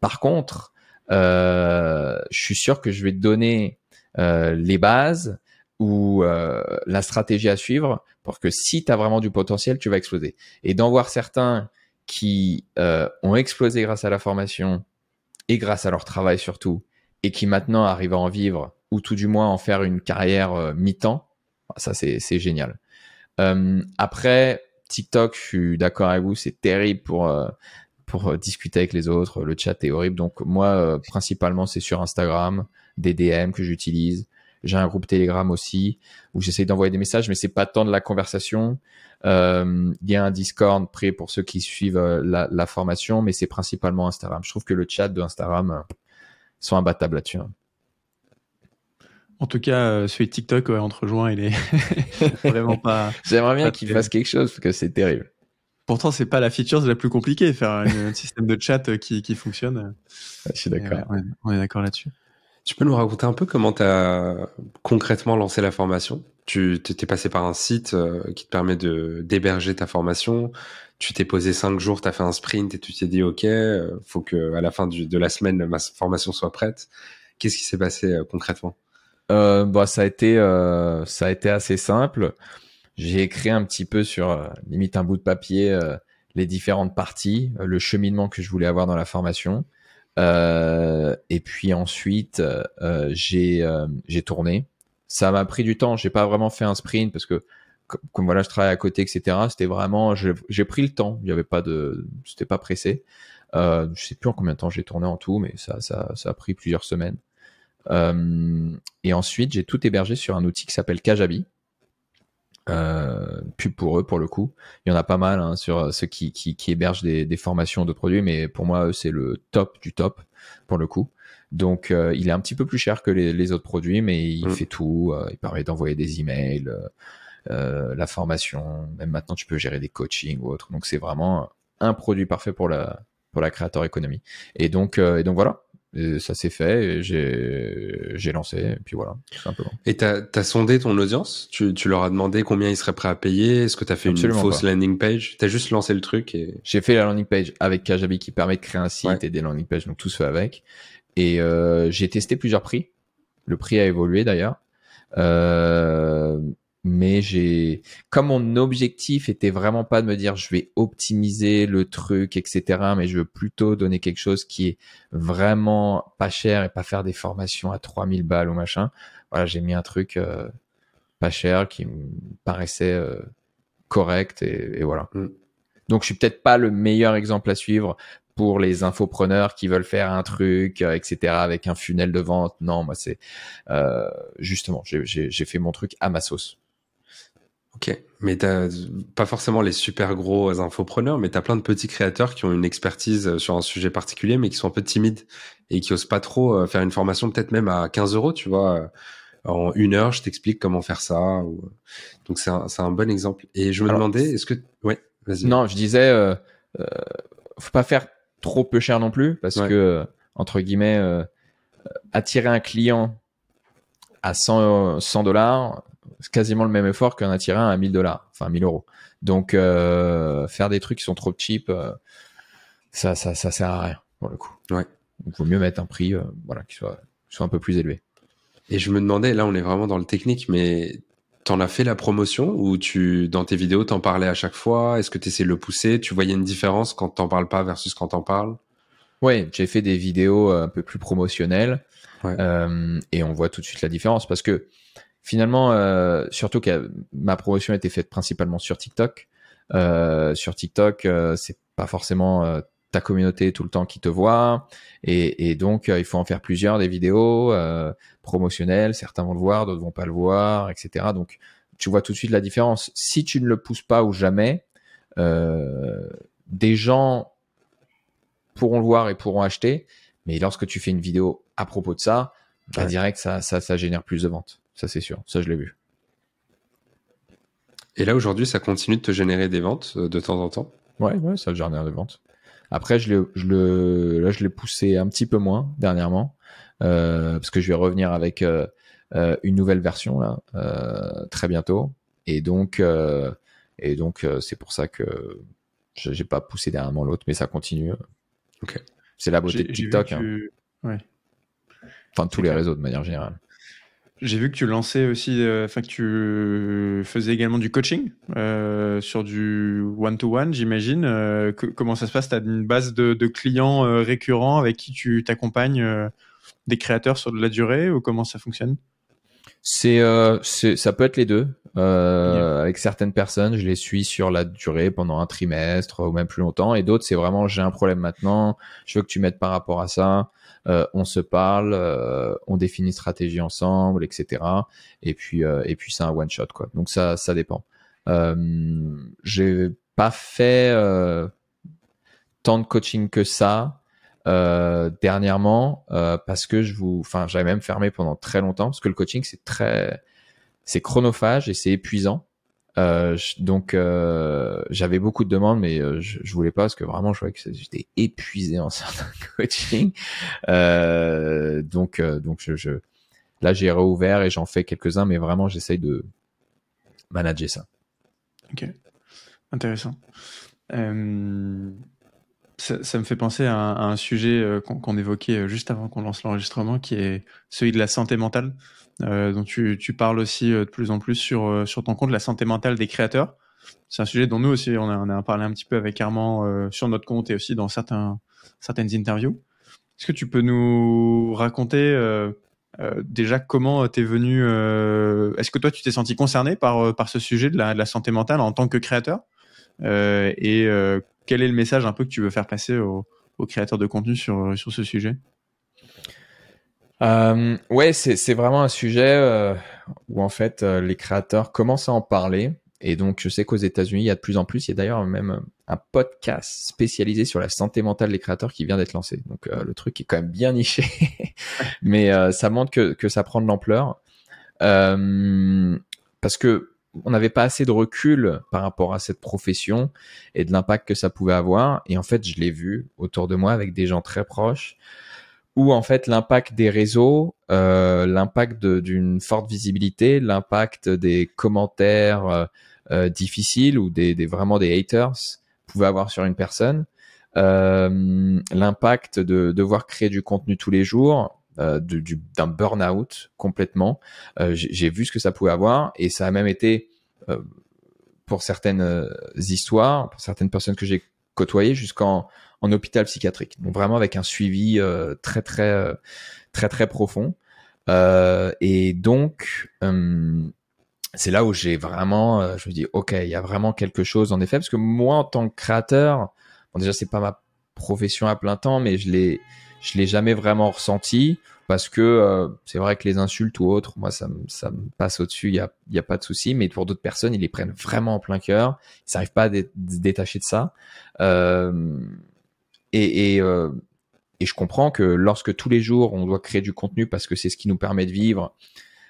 Par contre, euh, je suis sûr que je vais te donner euh, les bases ou euh, la stratégie à suivre pour que si tu as vraiment du potentiel, tu vas exploser. Et d'en voir certains qui euh, ont explosé grâce à la formation et grâce à leur travail surtout, et qui maintenant arrivent à en vivre ou tout du moins en faire une carrière euh, mi-temps, ça c'est génial. Euh, après, TikTok, je suis d'accord avec vous, c'est terrible pour pour discuter avec les autres. Le chat est horrible. Donc moi, principalement, c'est sur Instagram, des DM que j'utilise. J'ai un groupe Telegram aussi où j'essaie d'envoyer des messages, mais c'est pas tant de la conversation. Euh, il y a un Discord prêt pour ceux qui suivent euh, la, la formation, mais c'est principalement Instagram. Je trouve que le chat de Instagram euh, sont imbattables là-dessus. Hein. En tout cas, euh, celui de TikTok, ouais, entre joint, il est vraiment pas. J'aimerais bien qu'il fasse quelque chose parce que c'est terrible. Pourtant, c'est pas la feature la plus compliquée, faire un, système de chat qui, qui fonctionne. Je suis d'accord. on est d'accord là-dessus. Tu peux nous raconter un peu comment tu as concrètement lancé la formation? Tu t'es passé par un site euh, qui te permet d'héberger ta formation. Tu t'es posé cinq jours, tu as fait un sprint et tu t'es dit OK, euh, faut que à la fin de la semaine ma formation soit prête. Qu'est-ce qui s'est passé euh, concrètement? Euh, bah, ça a été ça a été assez simple. J'ai écrit un petit peu sur limite un bout de papier les différentes parties, le cheminement que je voulais avoir dans la formation. Euh, et puis ensuite, euh, j'ai euh, j'ai tourné. Ça m'a pris du temps. J'ai pas vraiment fait un sprint parce que comme, voilà, je travaille à côté, etc. C'était vraiment, j'ai pris le temps. Il y avait pas de, c'était pas pressé. Euh, je sais plus en combien de temps j'ai tourné en tout, mais ça, ça, ça a pris plusieurs semaines. Et ensuite, j'ai tout hébergé sur un outil qui s'appelle Kajabi. Euh, pub pour eux pour le coup. Il y en a pas mal hein, sur ceux qui, qui, qui hébergent des, des, formations de produits, mais pour moi c'est le top du top pour le coup. Donc euh, il est un petit peu plus cher que les, les autres produits, mais il mm. fait tout. Euh, il permet d'envoyer des emails, euh, la formation. Même maintenant tu peux gérer des coachings ou autre. Donc c'est vraiment un produit parfait pour la pour la créateur économie. Et donc et donc voilà. Et ça s'est fait, j'ai lancé, et puis voilà, simplement. Et tu as, sondé ton audience? Tu, tu, leur as demandé combien ils seraient prêts à payer? Est-ce que tu as fait une fausse landing page? Tu as juste lancé le truc et... J'ai fait la landing page avec Kajabi qui permet de créer un site et des landing pages, donc tout se fait avec. Et euh, j'ai testé plusieurs prix. Le prix a évolué d'ailleurs. Euh, mais j'ai comme mon objectif était vraiment pas de me dire je vais optimiser le truc etc mais je veux plutôt donner quelque chose qui est vraiment pas cher et pas faire des formations à 3000 balles ou machin voilà j'ai mis un truc euh, pas cher qui me paraissait euh, correct et, voilà mm. donc je suis peut-être pas le meilleur exemple à suivre pour les infopreneurs qui veulent faire un truc, euh, etc., avec un funnel de vente. Non, moi, c'est justement, j'ai fait mon truc à ma sauce. Ok, mais t'as pas forcément les super gros infopreneurs, mais t'as plein de petits créateurs qui ont une expertise euh, sur un sujet particulier, mais qui sont un peu timides et qui osent pas trop euh, faire une formation, peut-être même à 15 euros, tu vois. Euh, en une heure, je t'explique comment faire ça. Donc c'est un, un, bon exemple. Et je me demandais, est-ce que, ouais, vas-y. Non, je disais, euh, faut pas faire trop peu cher non plus, parce que entre guillemets, attirer un client à 100 100 dollars, quasiment le même effort qu'un attirer un à 1000 dollars, enfin 1000 euros. Donc euh, faire des trucs qui sont trop cheap, euh, ça, ça, ça sert à rien pour le coup. Ouais. Il vaut mieux mettre un prix, euh, voilà, qui soit, soit un peu plus élevé. Et je me demandais, là on est vraiment dans le technique, mais t'en as fait la promotion ou tu, dans tes vidéos, t'en parlais à chaque fois? Est-ce que tu essaies de le pousser? Tu voyais une différence quand t'en parles pas versus quand t'en parles? Oui, j'ai fait des vidéos un peu plus promotionnelles euh, et on voit tout de suite la différence parce que finalement, euh, surtout que ma promotion a été faite principalement sur TikTok. Euh, sur TikTok, euh, c'est pas forcément euh, ta communauté tout le temps qui te voit, et, et donc il faut en faire plusieurs des vidéos promotionnelles. Certains vont le voir, d'autres vont pas le voir, etc. Donc tu vois tout de suite la différence. Si tu ne le pousses pas ou jamais, des gens pourront le voir et pourront acheter, mais lorsque tu fais une vidéo à propos de ça, bah, direct ça, ça, ça génère plus de ventes. Ça, c'est sûr. Ça, je l'ai vu. Et là, aujourd'hui, ça continue de te générer des ventes euh, de temps en temps? Ouais, ouais, ça génère des ventes. Après, je le, je le, là, je l'ai poussé un petit peu moins dernièrement, euh, parce que je vais revenir avec euh, une nouvelle version là euh, très bientôt, et donc, euh, et donc, c'est pour ça que je- j'ai pas poussé dernièrement l'autre, mais ça continue. Ok. C'est la beauté de TikTok, hein. tu- ouais. enfin de tous les clair. réseaux de manière générale. J'ai vu que tu lançais aussi, euh, enfin que tu faisais également du coaching euh, sur du one-to-one, j'imagine. Euh, comment ça se passe? Tu as une base de, clients euh, récurrents avec qui tu t'accompagnes des créateurs sur de la durée ou comment ça fonctionne? C'est, euh, ça peut être les deux. Euh, Avec certaines personnes, je les suis sur la durée pendant un trimestre ou même plus longtemps, et d'autres, c'est vraiment j'ai un problème maintenant, je veux que tu m'aides par rapport à ça. Euh, on se parle, euh, on définit une stratégie ensemble, etc. Et puis, euh, et puis c'est un one shot quoi. Donc ça, ça dépend. Euh, j'ai pas fait euh, tant de coaching que ça euh, dernièrement euh, parce que je vous, enfin, j'avais même fermé pendant très longtemps parce que le coaching c'est très, c'est chronophage et c'est épuisant. Euh, je- donc euh, j'avais beaucoup de demandes, mais euh, je, je voulais pas parce que vraiment je voyais que j'étais épuisé en certains coaching. Euh, donc donc je, je là j'ai réouvert et j'en fais quelques uns, mais vraiment j'essaye de manager ça. Ok, intéressant. Ça, me fait penser à un, sujet euh, qu'on évoquait euh, juste avant qu'on lance l'enregistrement, qui est celui de la santé mentale, euh, dont tu, parles aussi de plus en plus sur, ton compte, la santé mentale des créateurs. C'est un sujet dont nous aussi, on a, a parlé un petit peu avec Armand sur notre compte et aussi dans certaines interviews. Est-ce que tu peux nous raconter déjà comment t'es venu Est-ce que toi tu t'es senti concerné par ce sujet de la, santé mentale en tant que créateur? Et quel est le message un peu que tu veux faire passer aux, créateurs de contenu sur sur ce sujet? Euh, ouais, c'est vraiment un sujet euh, où en fait euh, les créateurs commencent à en parler. Et donc je sais qu'aux États-Unis, il y a de plus en plus. Il y a d'ailleurs même un podcast spécialisé sur la santé mentale des créateurs qui vient d'être lancé. Donc le truc est quand même bien niché, mais ça montre que que ça prend de l'ampleur parce que on n'avait pas assez de recul par rapport à cette profession et de l'impact que ça pouvait avoir. Et en fait, je l'ai vu autour de moi avec des gens très proches où en fait l'impact des réseaux, euh, l'impact d'une forte visibilité, l'impact des commentaires euh, euh, difficiles ou des, des vraiment des haters pouvait avoir sur une personne, euh, l'impact de devoir créer du contenu tous les jours, euh, d'un burn-out complètement. Euh, J'ai vu ce que ça pouvait avoir et ça a même été euh, pour certaines histoires, pour certaines personnes que j'ai côtoyées jusqu'en en hôpital psychiatrique. Donc vraiment avec un suivi très très très très profond. Et donc c'est là où j'ai vraiment, je me dis ok, il y a vraiment quelque chose en effet parce que moi en tant que créateur, bon déjà c'est pas ma profession à plein temps, mais je l'ai je l'ai jamais vraiment ressenti parce que euh, c'est vrai que les insultes ou autres, moi ça me ça me passe au-dessus, il y a y a pas de souci, mais pour d'autres personnes ils les prennent vraiment en plein cœur, ils n'arrivent pas à dé- se détacher de ça. Euh, et, et, euh, et je comprends que lorsque tous les jours on doit créer du contenu parce que c'est ce qui nous permet de vivre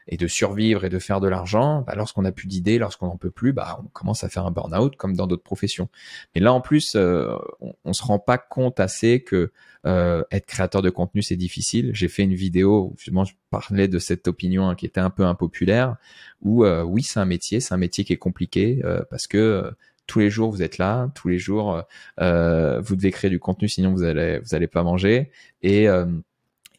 et de survivre et de faire de l'argent, bah, lorsqu'on n'a plus d'idées, lorsqu'on n'en peut plus, bah, on commence à faire un burn-out comme dans d'autres professions. Mais là en plus, euh, on, on se rend pas compte assez que euh, être créateur de contenu c'est difficile. J'ai fait une vidéo où justement je parlais de cette opinion hein, qui était un peu impopulaire, où euh, oui c'est un métier, c'est un métier qui est compliqué euh, parce que euh, tous les jours vous êtes là, tous les jours euh, vous devez créer du contenu, sinon vous allez vous allez pas manger et euh,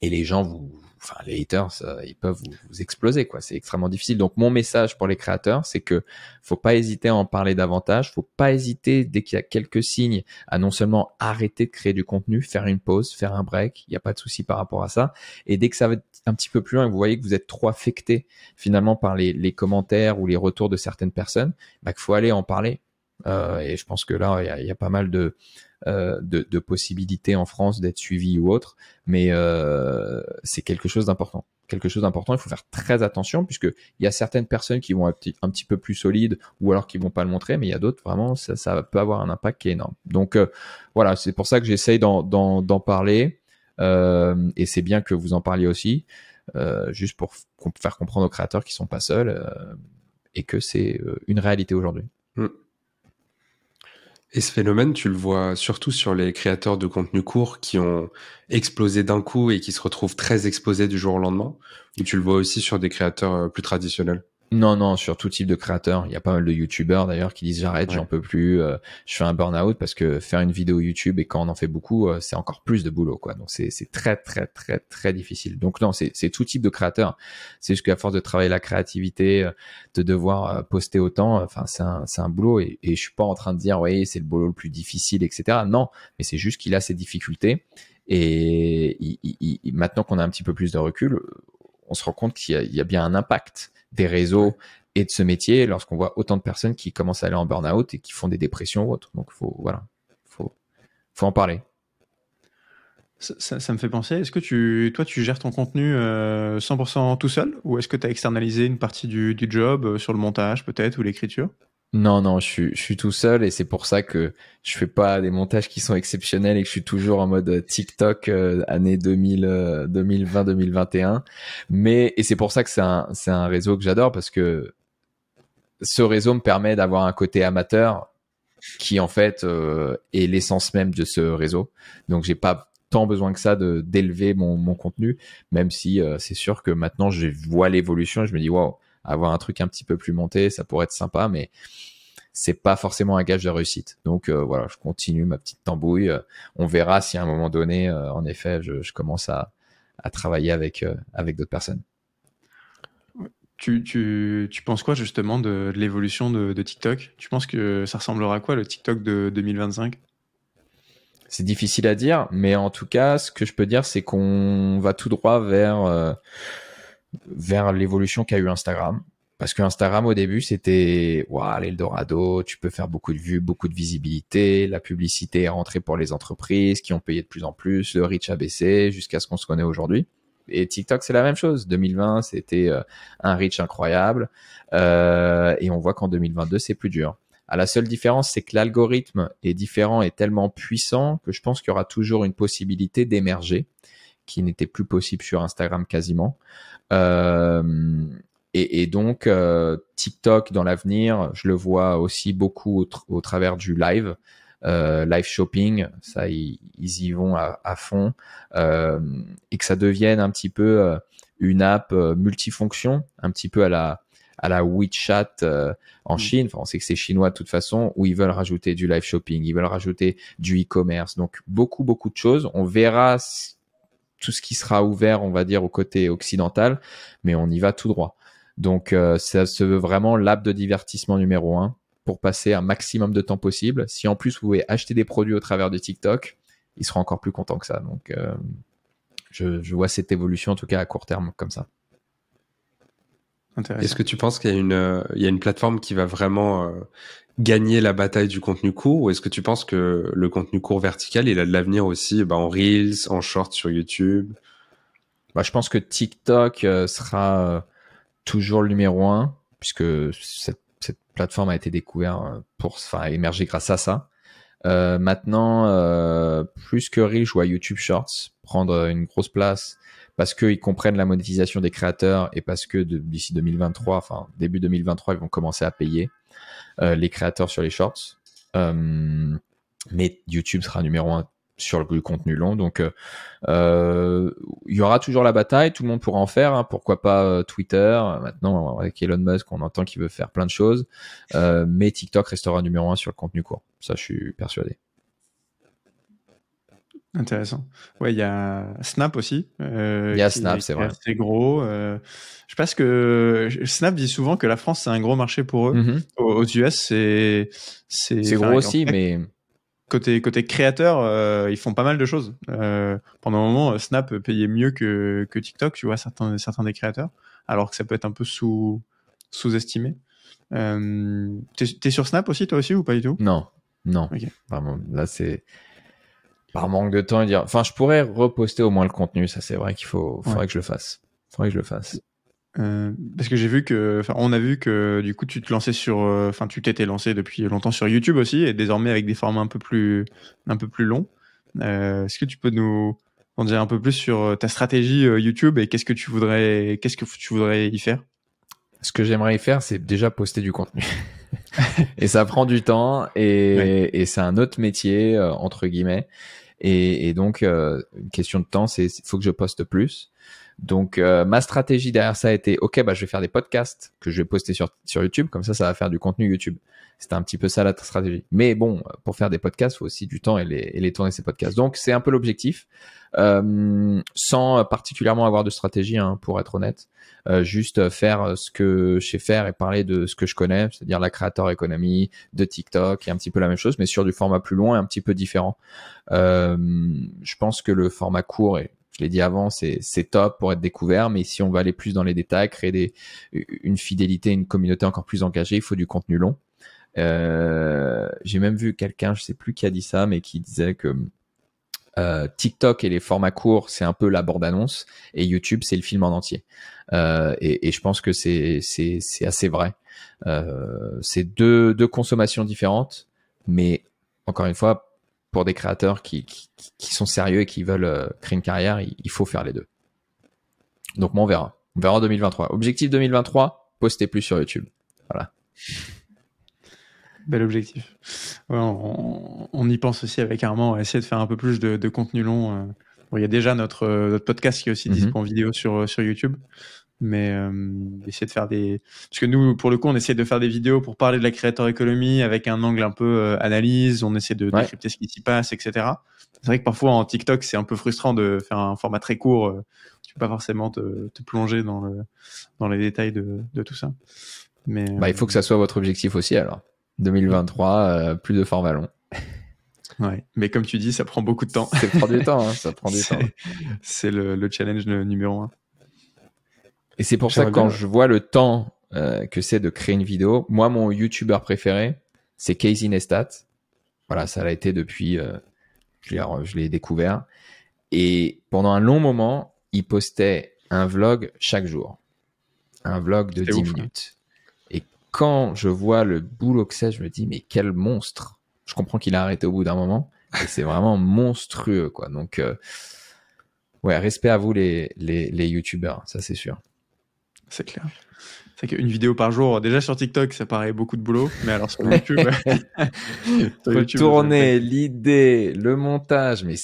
et les gens vous enfin les haters euh, ils peuvent vous, vous exploser quoi. C'est extrêmement difficile. Donc mon message pour les créateurs c'est que faut pas hésiter à en parler davantage. Faut pas hésiter dès qu'il y a quelques signes à non seulement arrêter de créer du contenu faire une pause faire un break. Il n'y a pas de souci par rapport à ça. Et dès que ça va un petit peu plus loin et que vous voyez que vous êtes trop affecté finalement par les, les commentaires ou les retours de certaines personnes bah qu'il faut aller en parler. Euh, et je pense que là il y y a pas mal de de, de, possibilités en France d'être suivi ou autre, mais euh, c'est quelque chose d'important. Quelque chose d'important, il faut faire très attention puisque il y a certaines personnes qui vont être un petit peu plus solides ou alors qui vont pas le montrer, mais il y a d'autres vraiment ça, ça peut avoir un impact qui est énorme. Donc euh, voilà, c'est pour ça que j'essaye d'en parler euh, et c'est bien que vous en parliez aussi, euh, juste pour faire comprendre aux créateurs qui sont pas seuls euh, et que c'est une réalité aujourd'hui. Mmh. Et ce phénomène, tu le vois surtout sur les créateurs de contenu court qui ont explosé d'un coup et qui se retrouvent très exposés du jour au lendemain, ou tu le vois aussi sur des créateurs euh, plus traditionnels? Non, non, sur tout type de créateur. Il y a pas mal de youtubeurs d'ailleurs qui disent j'arrête, j'en peux plus, euh, je fais un burn-out parce que faire une vidéo YouTube et quand on en fait beaucoup, euh, c'est encore plus de boulot, quoi. Donc c'est très, très, très, très difficile. Donc non, c'est tout type de créateur. C'est juste qu'à force de travailler la créativité, euh, de devoir poster autant, enfin c'est un, un boulot et, et je suis pas en train de dire oui c'est le boulot le plus difficile, etc. Non, mais c'est juste qu'il a ses difficultés et maintenant qu'on a un petit peu plus de recul, on se rend compte qu'il y, y a bien un impact des réseaux et de ce métier lorsqu'on voit autant de personnes qui commencent à aller en burn-out et qui font des dépressions ou autre. Donc, faut, voilà, faut, faut en parler. Ça, me fait penser, est-ce que tu, toi, tu gères ton contenu 100% euh, tout seul ou est-ce que tu as externalisé une partie du, du job euh, sur le montage peut-être ou l'écriture? Non, non, je suis, je suis tout seul et c'est pour ça que je fais pas des montages qui sont exceptionnels et que je suis toujours en mode euh, TikTok euh, année 2000, 2020, 2021. Mais et c'est pour ça que c'est un, c'est un réseau que j'adore parce que ce réseau me permet d'avoir un côté amateur qui en fait euh, est l'essence même de ce réseau. Donc j'ai pas tant besoin que ça de d'élever mon, mon contenu, même si c'est sûr que maintenant je vois l'évolution et je me dis waouh avoir un truc un petit peu plus monté, ça pourrait être sympa, mais c'est pas forcément un gage de réussite. Donc euh, voilà, je continue ma petite tambouille. on verra si à un moment donné, euh, en effet, je, commence à, travailler avec, euh, avec d'autres personnes. Tu, tu, tu, penses quoi justement de, l'évolution de, TikTok? Tu penses que ça ressemblera à quoi le TikTok de 2025 C'est difficile à dire, mais en tout cas, ce que je peux dire, c'est qu'on va tout droit vers vers l'évolution qu'a eu Instagram. Parce que Instagram au début c'était waouh l'Eldorado, tu peux faire beaucoup de vues, beaucoup de visibilité, la publicité est rentrée pour les entreprises qui ont payé de plus en plus, le reach a baissé jusqu'à ce qu'on se connaît aujourd'hui. Et TikTok c'est la même chose. 2020 c'était euh, un reach incroyable euh, et on voit qu'en 2022 c'est plus dur. À la seule différence c'est que l'algorithme est différent et tellement puissant que je pense qu'il y aura toujours une possibilité d'émerger qui n'était plus possible sur Instagram quasiment. Euh, et, donc euh, TikTok dans l'avenir, je le vois aussi beaucoup au, travers du live. Euh, live shopping, ça ils, y vont à, fond, et que ça devienne un petit peu une app multifonction, un petit peu à la à la WeChat en mm. Chine. Enfin, on sait que c'est chinois de toute façon, où ils veulent rajouter du live shopping, ils veulent rajouter du e-commerce. Donc beaucoup beaucoup de choses. On verra tout ce qui sera ouvert, on va dire, au côté occidental, mais on y va tout droit. Donc, euh, ça se veut vraiment l'app de divertissement numéro un pour passer un maximum de temps possible. Si en plus vous pouvez acheter des produits au travers de TikTok, ils seront encore plus contents que ça. Donc, euh, je, vois cette évolution en tout cas à court terme comme ça. Est-ce que tu penses qu'il y, a une, euh, il y a une plateforme qui va vraiment gagner la bataille du contenu court ou est-ce que tu penses que le contenu court vertical, il a de l'avenir aussi bah, en Reels, en Short sur YouTube? Bah, Je pense que TikTok euh, sera euh, toujours le numéro un puisque cette, cette plateforme a été découverte euh, pour enfin, émerger grâce à ça. Euh, maintenant, euh, plus que Reels, je vois YouTube Shorts prendre une grosse place parce qu'ils comprennent la monétisation des créateurs et parce que d'ici 2023, enfin début 2023, ils vont commencer à payer. Euh, les créateurs sur les shorts. Euh, mais YouTube sera numéro un sur le contenu long. Donc, euh, il y aura toujours la bataille. Tout le monde pourra en faire. Hein. Pourquoi pas Twitter Maintenant, avec Elon Musk, on entend qu'il veut faire plein de choses. mais TikTok restera numéro un sur le contenu court. Ça, je suis persuadé. Intéressant. Ouais, il y a Snap aussi. Euh, il y a Snap, c'est vrai. C'est gros. Euh, je pense que Snap dit souvent que la France c'est un gros marché pour eux. Mm-hmm. Aux US, c'est c'est gros aussi, mais côté côté créateur, euh, ils font pas mal de choses. Pendant un moment, Snap payait mieux que que TikTok, tu vois certains certains des créateurs, alors que ça peut être un peu sous sous-estimé. T'es es sur Snap aussi, toi aussi, ou pas du tout? Non, non. Vraiment, là c'est par manque de temps et dire enfin je pourrais reposter au moins le contenu ça c'est vrai qu'il faut faudrait que je le fasse. Faudrait que je le fasse. Euh, parce que j'ai vu que enfin on a vu que du coup tu te lançais sur euh, enfin tu t'étais lancé depuis longtemps sur YouTube aussi et désormais avec des formats un peu plus un peu plus longs. Euh, est-ce que tu peux nous en dire un peu plus sur ta stratégie YouTube et qu'est-ce que tu voudrais qu'est-ce que tu voudrais y faire? Ce que j'aimerais y faire c'est déjà poster du contenu. Et ça prend du temps et, et c'est un autre métier euh, entre guillemets. Et, et donc euh, une question de temps, c'est faut que je poste plus. Donc euh, ma stratégie derrière ça a été ok bah je vais faire des podcasts que je vais poster sur sur YouTube comme ça ça va faire du contenu YouTube. C'était un petit peu ça la stratégie. Mais bon pour faire des podcasts il faut aussi du temps et les, et les tourner ces podcasts. Donc c'est un peu l'objectif euh, sans particulièrement avoir de stratégie hein, pour être honnête. Euh, juste faire ce que je sais faire et parler de ce que je connais, c'est-à-dire la créateur économie, de TikTok et un petit peu la même chose, mais sur du format plus long et un petit peu différent. Euh, je pense que le format court est je l'ai dit avant, c'est top pour être découvert, mais si on va aller plus dans les détails, créer des, une fidélité, une communauté encore plus engagée, il faut du contenu long. Euh, J'ai même vu quelqu'un, je sais plus qui a dit ça, mais qui disait que euh, TikTok et les formats courts, c'est un peu la bande-annonce, et YouTube, c'est le film en entier. Euh, et, et, je pense que c'est assez vrai. Euh, c'est deux, deux consommations différentes, mais encore une fois, pour des créateurs qui, qui, qui, sont sérieux et qui veulent euh, créer une carrière, il, faut faire les deux. Donc moi, on verra. On verra en 2023. Objectif 2023, poster plus sur YouTube. Voilà. Bel objectif. Ouais, on, on, y pense aussi avec Armand, essayer de faire un peu plus de, de contenu long. Euh. Bon, il y a déjà notre, notre podcast qui est aussi mm -hmm. en vidéo sur, sur YouTube mais euh, essayer de faire des parce que nous pour le coup on essaie de faire des vidéos pour parler de la créateur économie avec un angle un peu euh, analyse on essaie de ouais. décrypter ce qui s'y passe etc c'est vrai que parfois en TikTok c'est un peu frustrant de faire un format très court euh, tu peux pas forcément te, te, plonger dans le dans les détails de, de tout ça mais bah, il faut que ça soit votre objectif aussi alors 2023 euh, plus de format long Ouais, mais comme tu dis, ça prend beaucoup de temps. ça prend du temps, hein, ça prend du temps. C'est le, le challenge numéro un. Et c'est pour ça que quand je vois le temps euh, que c'est de créer une vidéo, moi, mon YouTuber préféré, c'est Casey Neistat. Voilà, ça l'a été depuis, euh, je l'ai découvert. Et pendant un long moment, il postait un vlog chaque jour. Un vlog de 10 ouf, minutes. Quand je vois le boulot que c'est, je me dis, mais quel monstre. Je comprends qu'il a arrêté au bout d'un moment. Et c'est vraiment monstrueux, quoi. Donc, euh, ouais, respect à vous, les, les, les YouTubers, ça c'est sûr c'est clair. C'est qu'une vidéo par jour, déjà sur TikTok, ça paraît beaucoup de boulot, mais alors sur YouTube, sur YouTube tourner, l'idée, le montage, mais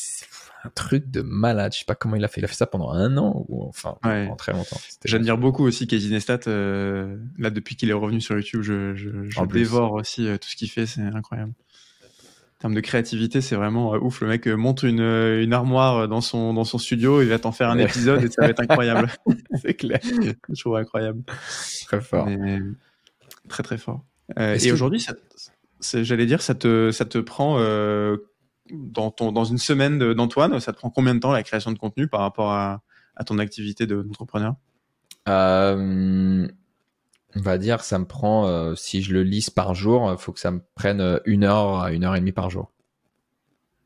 un truc de malade. Je sais pas comment il a fait. Il a fait ça pendant un an ou enfin ouais. pendant très longtemps. J'admire beaucoup aussi Casey Neistat. Euh, là, depuis qu'il est revenu sur YouTube, je, je, je dévore aussi euh, tout ce qu'il fait. C'est incroyable en termes de créativité, c'est vraiment euh, ouf. Le mec monte une, une armoire dans son, dans son studio, il va t'en faire un épisode et ça va être incroyable. c'est clair. Je trouve incroyable. Très fort. Mais, très très fort. Et que... aujourd'hui, j'allais dire, ça te, ça te prend dans, ton, dans une semaine d'Antoine, ça te prend combien de temps la création de contenu par rapport à, à ton activité d'entrepreneur? Euh, on va dire, ça me prend, euh, si je le lise par jour, il faut que ça me prenne euh, une heure à une heure et demie par jour.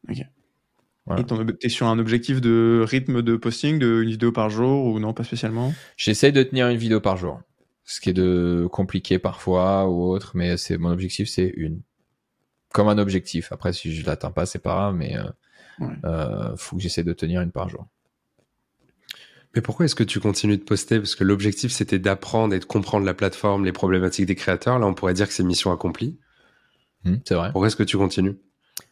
Ok. Voilà. Et tu es sur un objectif de rythme de posting, de une vidéo par jour ou non, pas spécialement? J'essaie de tenir une vidéo par jour. Ce qui est de compliqué parfois ou autre, mais c'est mon objectif, c'est une. Comme un objectif. Après, si je l'atteins pas, c'est pas grave, mais euh, ouais. euh, faut que j'essaie de tenir une par jour. Mais pourquoi est-ce que tu continues de poster? Parce que l'objectif, c'était d'apprendre et de comprendre la plateforme, les problématiques des créateurs. Là, on pourrait dire que c'est mission accomplie. Mmh, c'est vrai. Pourquoi est-ce que tu continues?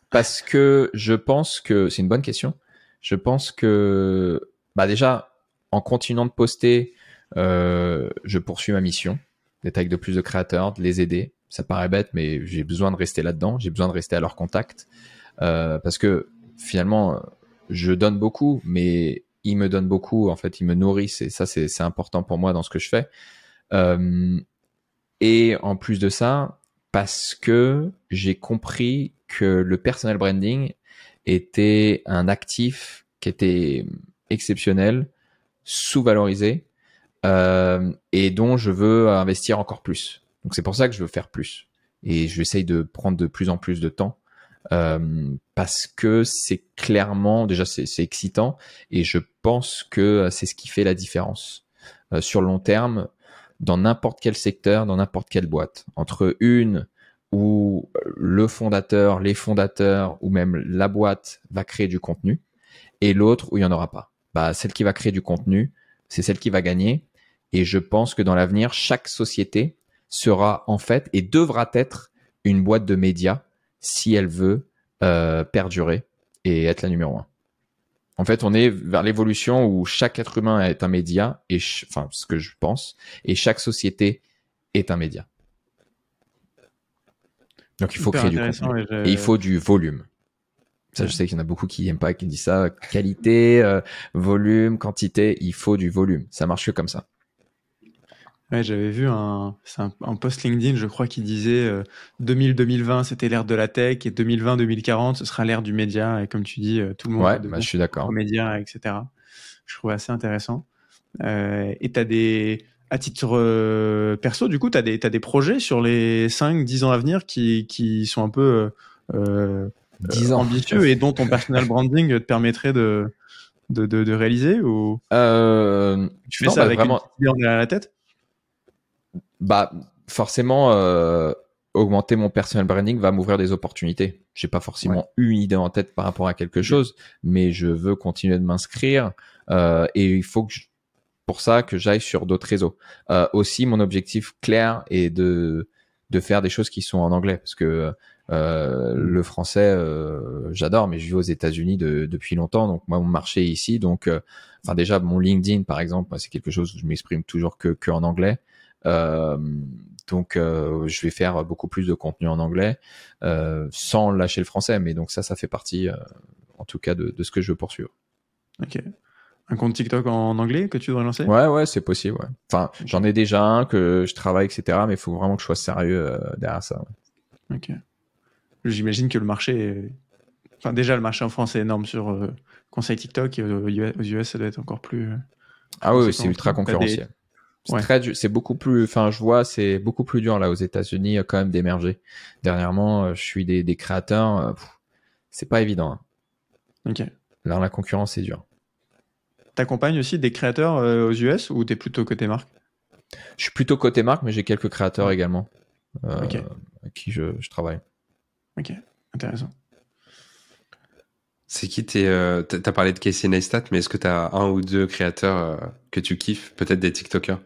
Parce que je pense que c'est une bonne question. Je pense que, bah déjà, en continuant de poster, euh, je poursuis ma mission d'être avec de plus de créateurs, de les aider. Ça paraît bête, mais j'ai besoin de rester là-dedans. J'ai besoin de rester à leur contact euh, parce que finalement, je donne beaucoup, mais ils me donnent beaucoup, en fait, ils me nourrissent et ça, c'est important pour moi dans ce que je fais. Euh, et en plus de ça, parce que j'ai compris que le personal branding était un actif qui était exceptionnel, sous-valorisé euh, et dont je veux investir encore plus. Donc c'est pour ça que je veux faire plus. Et j'essaye de prendre de plus en plus de temps euh, parce que c'est clairement déjà c'est excitant et je pense que c'est ce qui fait la différence euh, sur le long terme dans n'importe quel secteur, dans n'importe quelle boîte. Entre une où le fondateur, les fondateurs ou même la boîte va créer du contenu et l'autre où il n'y en aura pas. Bah, celle qui va créer du contenu, c'est celle qui va gagner. Et je pense que dans l'avenir, chaque société sera en fait et devra être une boîte de médias si elle veut euh, perdurer et être la numéro un. En fait, on est vers l'évolution où chaque être humain est un média, et enfin, ce que je pense, et chaque société est un média. Donc, il faut créer du contenu. Et, il faut du volume. Ça, je sais qu'il y en a beaucoup qui n'aiment pas, qui disent ça. Qualité, euh, volume, quantité, il faut du volume. Ça marche que comme ça. Ouais, j'avais vu un, un, post LinkedIn, je crois, qui disait 2000-2020, euh, c'était l'ère de la tech, et 2020-2040, ce sera l'ère du média. Et comme tu dis, euh, tout le monde ouais, bah, je suis d'accord. média, etc. Je trouvais assez intéressant. Euh, et tu as des, à titre perso, du coup, tu as, as, des projets sur les 5-10 ans à venir qui, qui sont un peu 10 ans. ambitieux et dont ton personal branding te permettrait de, de, de, de réaliser ou tu fais ça bah, avec vraiment... une idée à la tête? Bah forcément euh, augmenter mon personal branding va m'ouvrir des opportunités. J'ai pas forcément une idée en tête par rapport à quelque chose, mais je veux continuer de m'inscrire euh, et il faut que pour ça que j'aille sur d'autres réseaux. Euh, aussi, mon objectif clair est de de faire des choses qui sont en anglais parce que euh, le français, euh, j'adore, mais je vis aux États-Unis de, depuis longtemps, donc moi mon marché est ici, donc euh, enfin déjà mon LinkedIn par exemple, c'est quelque chose où je m'exprime toujours que que en anglais. Euh, donc, euh, je vais faire beaucoup plus de contenu en anglais euh, sans lâcher le français. Mais donc ça, ça fait partie, en tout cas, de, ce que je veux poursuivre. Ok. Un compte TikTok en anglais que tu dois lancer Ouais, ouais, c'est possible. Ouais. Enfin, j'en ai déjà un que je travaille, etc. Mais il faut vraiment que je sois sérieux derrière ça. Ok. J'imagine que le marché, enfin déjà le marché en France est énorme sur conseil TikTok et aux US ça doit être encore plus. Ah oui, c'est ultra concurrentiel. C'est c'est beaucoup plus, enfin, je vois, c'est beaucoup plus dur là aux États-Unis quand même d'émerger. Dernièrement, euh, je suis des, des créateurs, euh, c'est pas évident. Hein. Ok. Là, la concurrence est dure. T'accompagnes aussi des créateurs euh, aux US ou t'es plutôt côté marque? Je suis plutôt côté marque, mais j'ai quelques créateurs également avec qui je, je, travaille. Ok, intéressant. C'est qui t'es T'as parlé de Casey Neistat, mais est-ce que t'as un ou deux créateurs que tu kiffes, peut-être des TikTokers?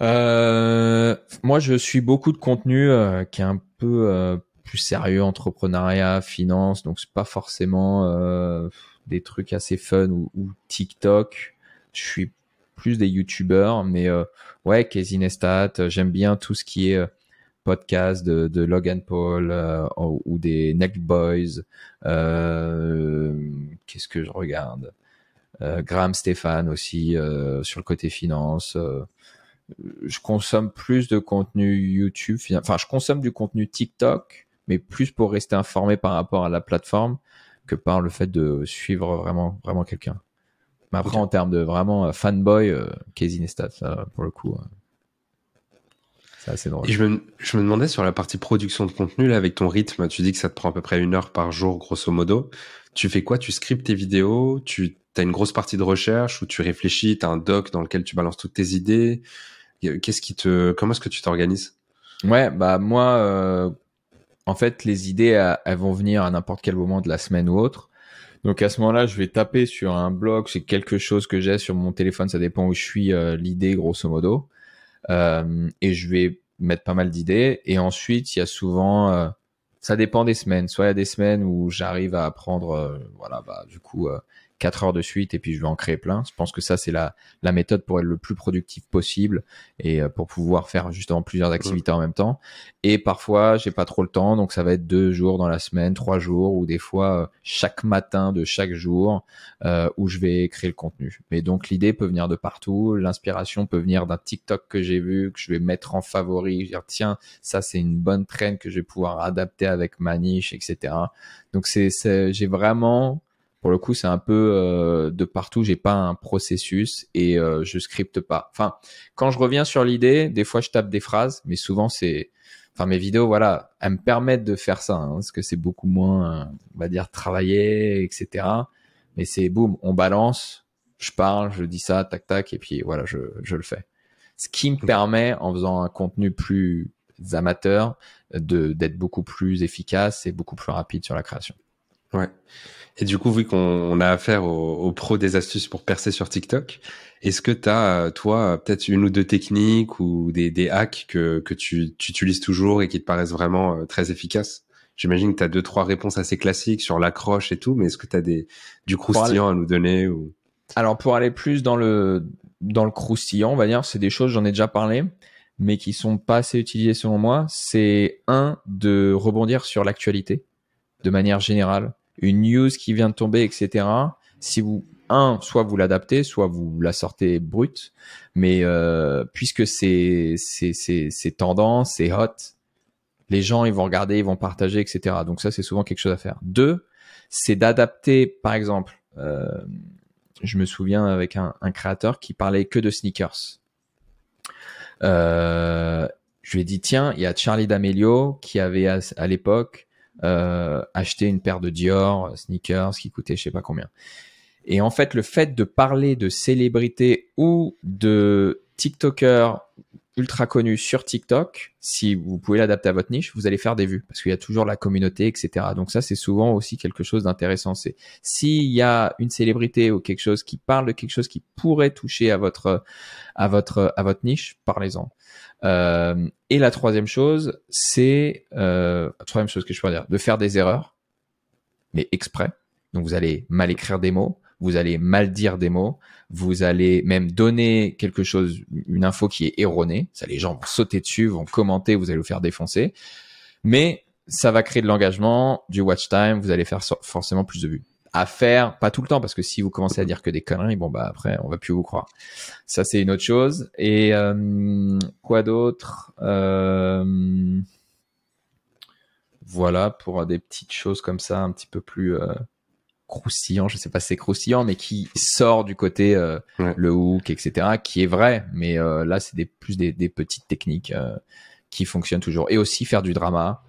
Euh, moi, je suis beaucoup de contenu euh, qui est un peu euh, plus sérieux, entrepreneuriat, finance, donc c'est pas forcément euh, des trucs assez fun ou, ou, TikTok. Je suis plus des YouTubers, mais ouais, Casey Neistat, j'aime bien tout ce qui est podcast de, de Logan Paul ou des Neck Boys. Qu'est-ce que je regarde? Graham Stéphane aussi sur le côté finance je consomme plus de contenu YouTube. Enfin, je consomme du contenu TikTok, mais plus pour rester informé par rapport à la plateforme que par le fait de suivre vraiment, vraiment quelqu'un. Mais après, en termes de vraiment euh, fanboy, euh, Casey Neistat, pour le coup, euh, c'est assez drôle. Et je me, je me demandais sur la partie production de contenu, là, avec ton rythme, tu dis que ça te prend à peu près une heure par jour, grosso modo. Tu fais quoi? Tu scriptes tes vidéos? Tu as une grosse partie de recherche où tu réfléchis, tu as un doc dans lequel tu balances toutes tes idées? Qu'est-ce qui te, comment est-ce que tu t'organises? Ouais, bah moi, euh, en fait, les idées, elles vont venir à n'importe quel moment de la semaine ou autre. Donc à ce moment-là, je vais taper sur un blog, c'est quelque chose que j'ai sur mon téléphone, ça dépend où je suis, euh, l'idée grosso modo, euh, et je vais mettre pas mal d'idées. Et ensuite, il y a souvent, euh, ça dépend des semaines. Soit il y a des semaines où j'arrive à apprendre, euh, voilà, bah du coup, 4 heures de suite et puis je vais en créer plein. Je pense que ça, c'est la, la méthode pour être le plus productif possible et euh, pour pouvoir faire justement plusieurs activités en même temps. Et parfois, j'ai pas trop le temps, donc ça va être deux jours dans la semaine, trois jours ou des fois euh, chaque matin de chaque jour euh, où je vais créer le contenu. Mais donc l'idée peut venir de partout, l'inspiration peut venir d'un TikTok que j'ai vu, que je vais mettre en favori, dire tiens, ça c'est une bonne traîne que je vais pouvoir adapter avec ma niche, etc. Donc c'est, j'ai vraiment pour le coup, c'est un peu euh, de partout. J'ai pas un processus et euh, je scripte pas. Enfin, quand je reviens sur l'idée, des fois je tape des phrases, mais souvent c'est, enfin mes vidéos, voilà, elles me permettent de faire ça hein, parce que c'est beaucoup moins, on va dire, travailler, etc. Mais c'est boum, on balance, je parle, je dis ça, tac tac, et puis voilà, je, je le fais. Ce qui me permet, en faisant un contenu plus amateur, de d'être beaucoup plus efficace et beaucoup plus rapide sur la création. Ouais. Et du coup, vu qu'on a affaire aux, pros des astuces pour percer sur TikTok, est-ce que tu as, toi, peut-être une ou deux techniques ou des, des hacks que, que tu, tu, utilises toujours et qui te paraissent vraiment euh, très efficaces? J'imagine que tu as deux, trois réponses assez classiques sur l'accroche et tout, mais est-ce que tu as des, du croustillant à nous donner ou... Alors, pour aller plus dans le, dans le croustillant, on va dire, c'est des choses, j'en ai déjà parlé, mais qui sont pas assez utilisées selon moi. C'est un, de rebondir sur l'actualité de manière générale une news qui vient de tomber, etc. Si vous un, soit vous l'adaptez, soit vous la sortez brute, mais euh, puisque c'est c'est tendance, c'est hot, les gens ils vont regarder, ils vont partager, etc. Donc ça c'est souvent quelque chose à faire. Deux, c'est d'adapter, par exemple, euh, je me souviens avec un, un, créateur qui parlait que de sneakers. Euh, je lui ai dit tiens, il y a Charlie D'Amelio qui avait à l'époque euh, acheter une paire de Dior sneakers qui coûtait je sais pas combien. Et en fait, le fait de parler de célébrités ou de TikTokers ultra connus sur TikTok, si vous pouvez l'adapter à votre niche, vous allez faire des vues parce qu'il y a toujours la communauté, etc. Donc ça, c'est souvent aussi quelque chose d'intéressant. C'est s'il y a une célébrité ou quelque chose qui parle de quelque chose qui pourrait toucher à votre niche, parlez-en. Euh, et la troisième chose, c'est euh, troisième chose que je peux dire, de faire des erreurs, mais exprès. Donc vous allez mal écrire des mots, vous allez mal dire des mots, vous allez même donner quelque chose, une info qui est erronée. Ça, les gens vont sauter dessus, vont commenter, vous allez vous faire défoncer. Mais ça va créer de l'engagement, du watch time, vous allez faire forcément plus de vues à faire, pas tout le temps, parce que si vous commencez à dire que des conneries, bon bah après on va plus vous croire. Ça c'est une autre chose. Et euh, quoi d'autre? Euh, Voilà pour des petites choses comme ça, un petit peu plus euh, croustillant. Je sais pas si c'est croustillant, mais qui sort du côté euh, le hook, etc. Qui est vrai, mais là c'est des plus des, des petites techniques qui fonctionnent toujours. Et aussi faire du drama,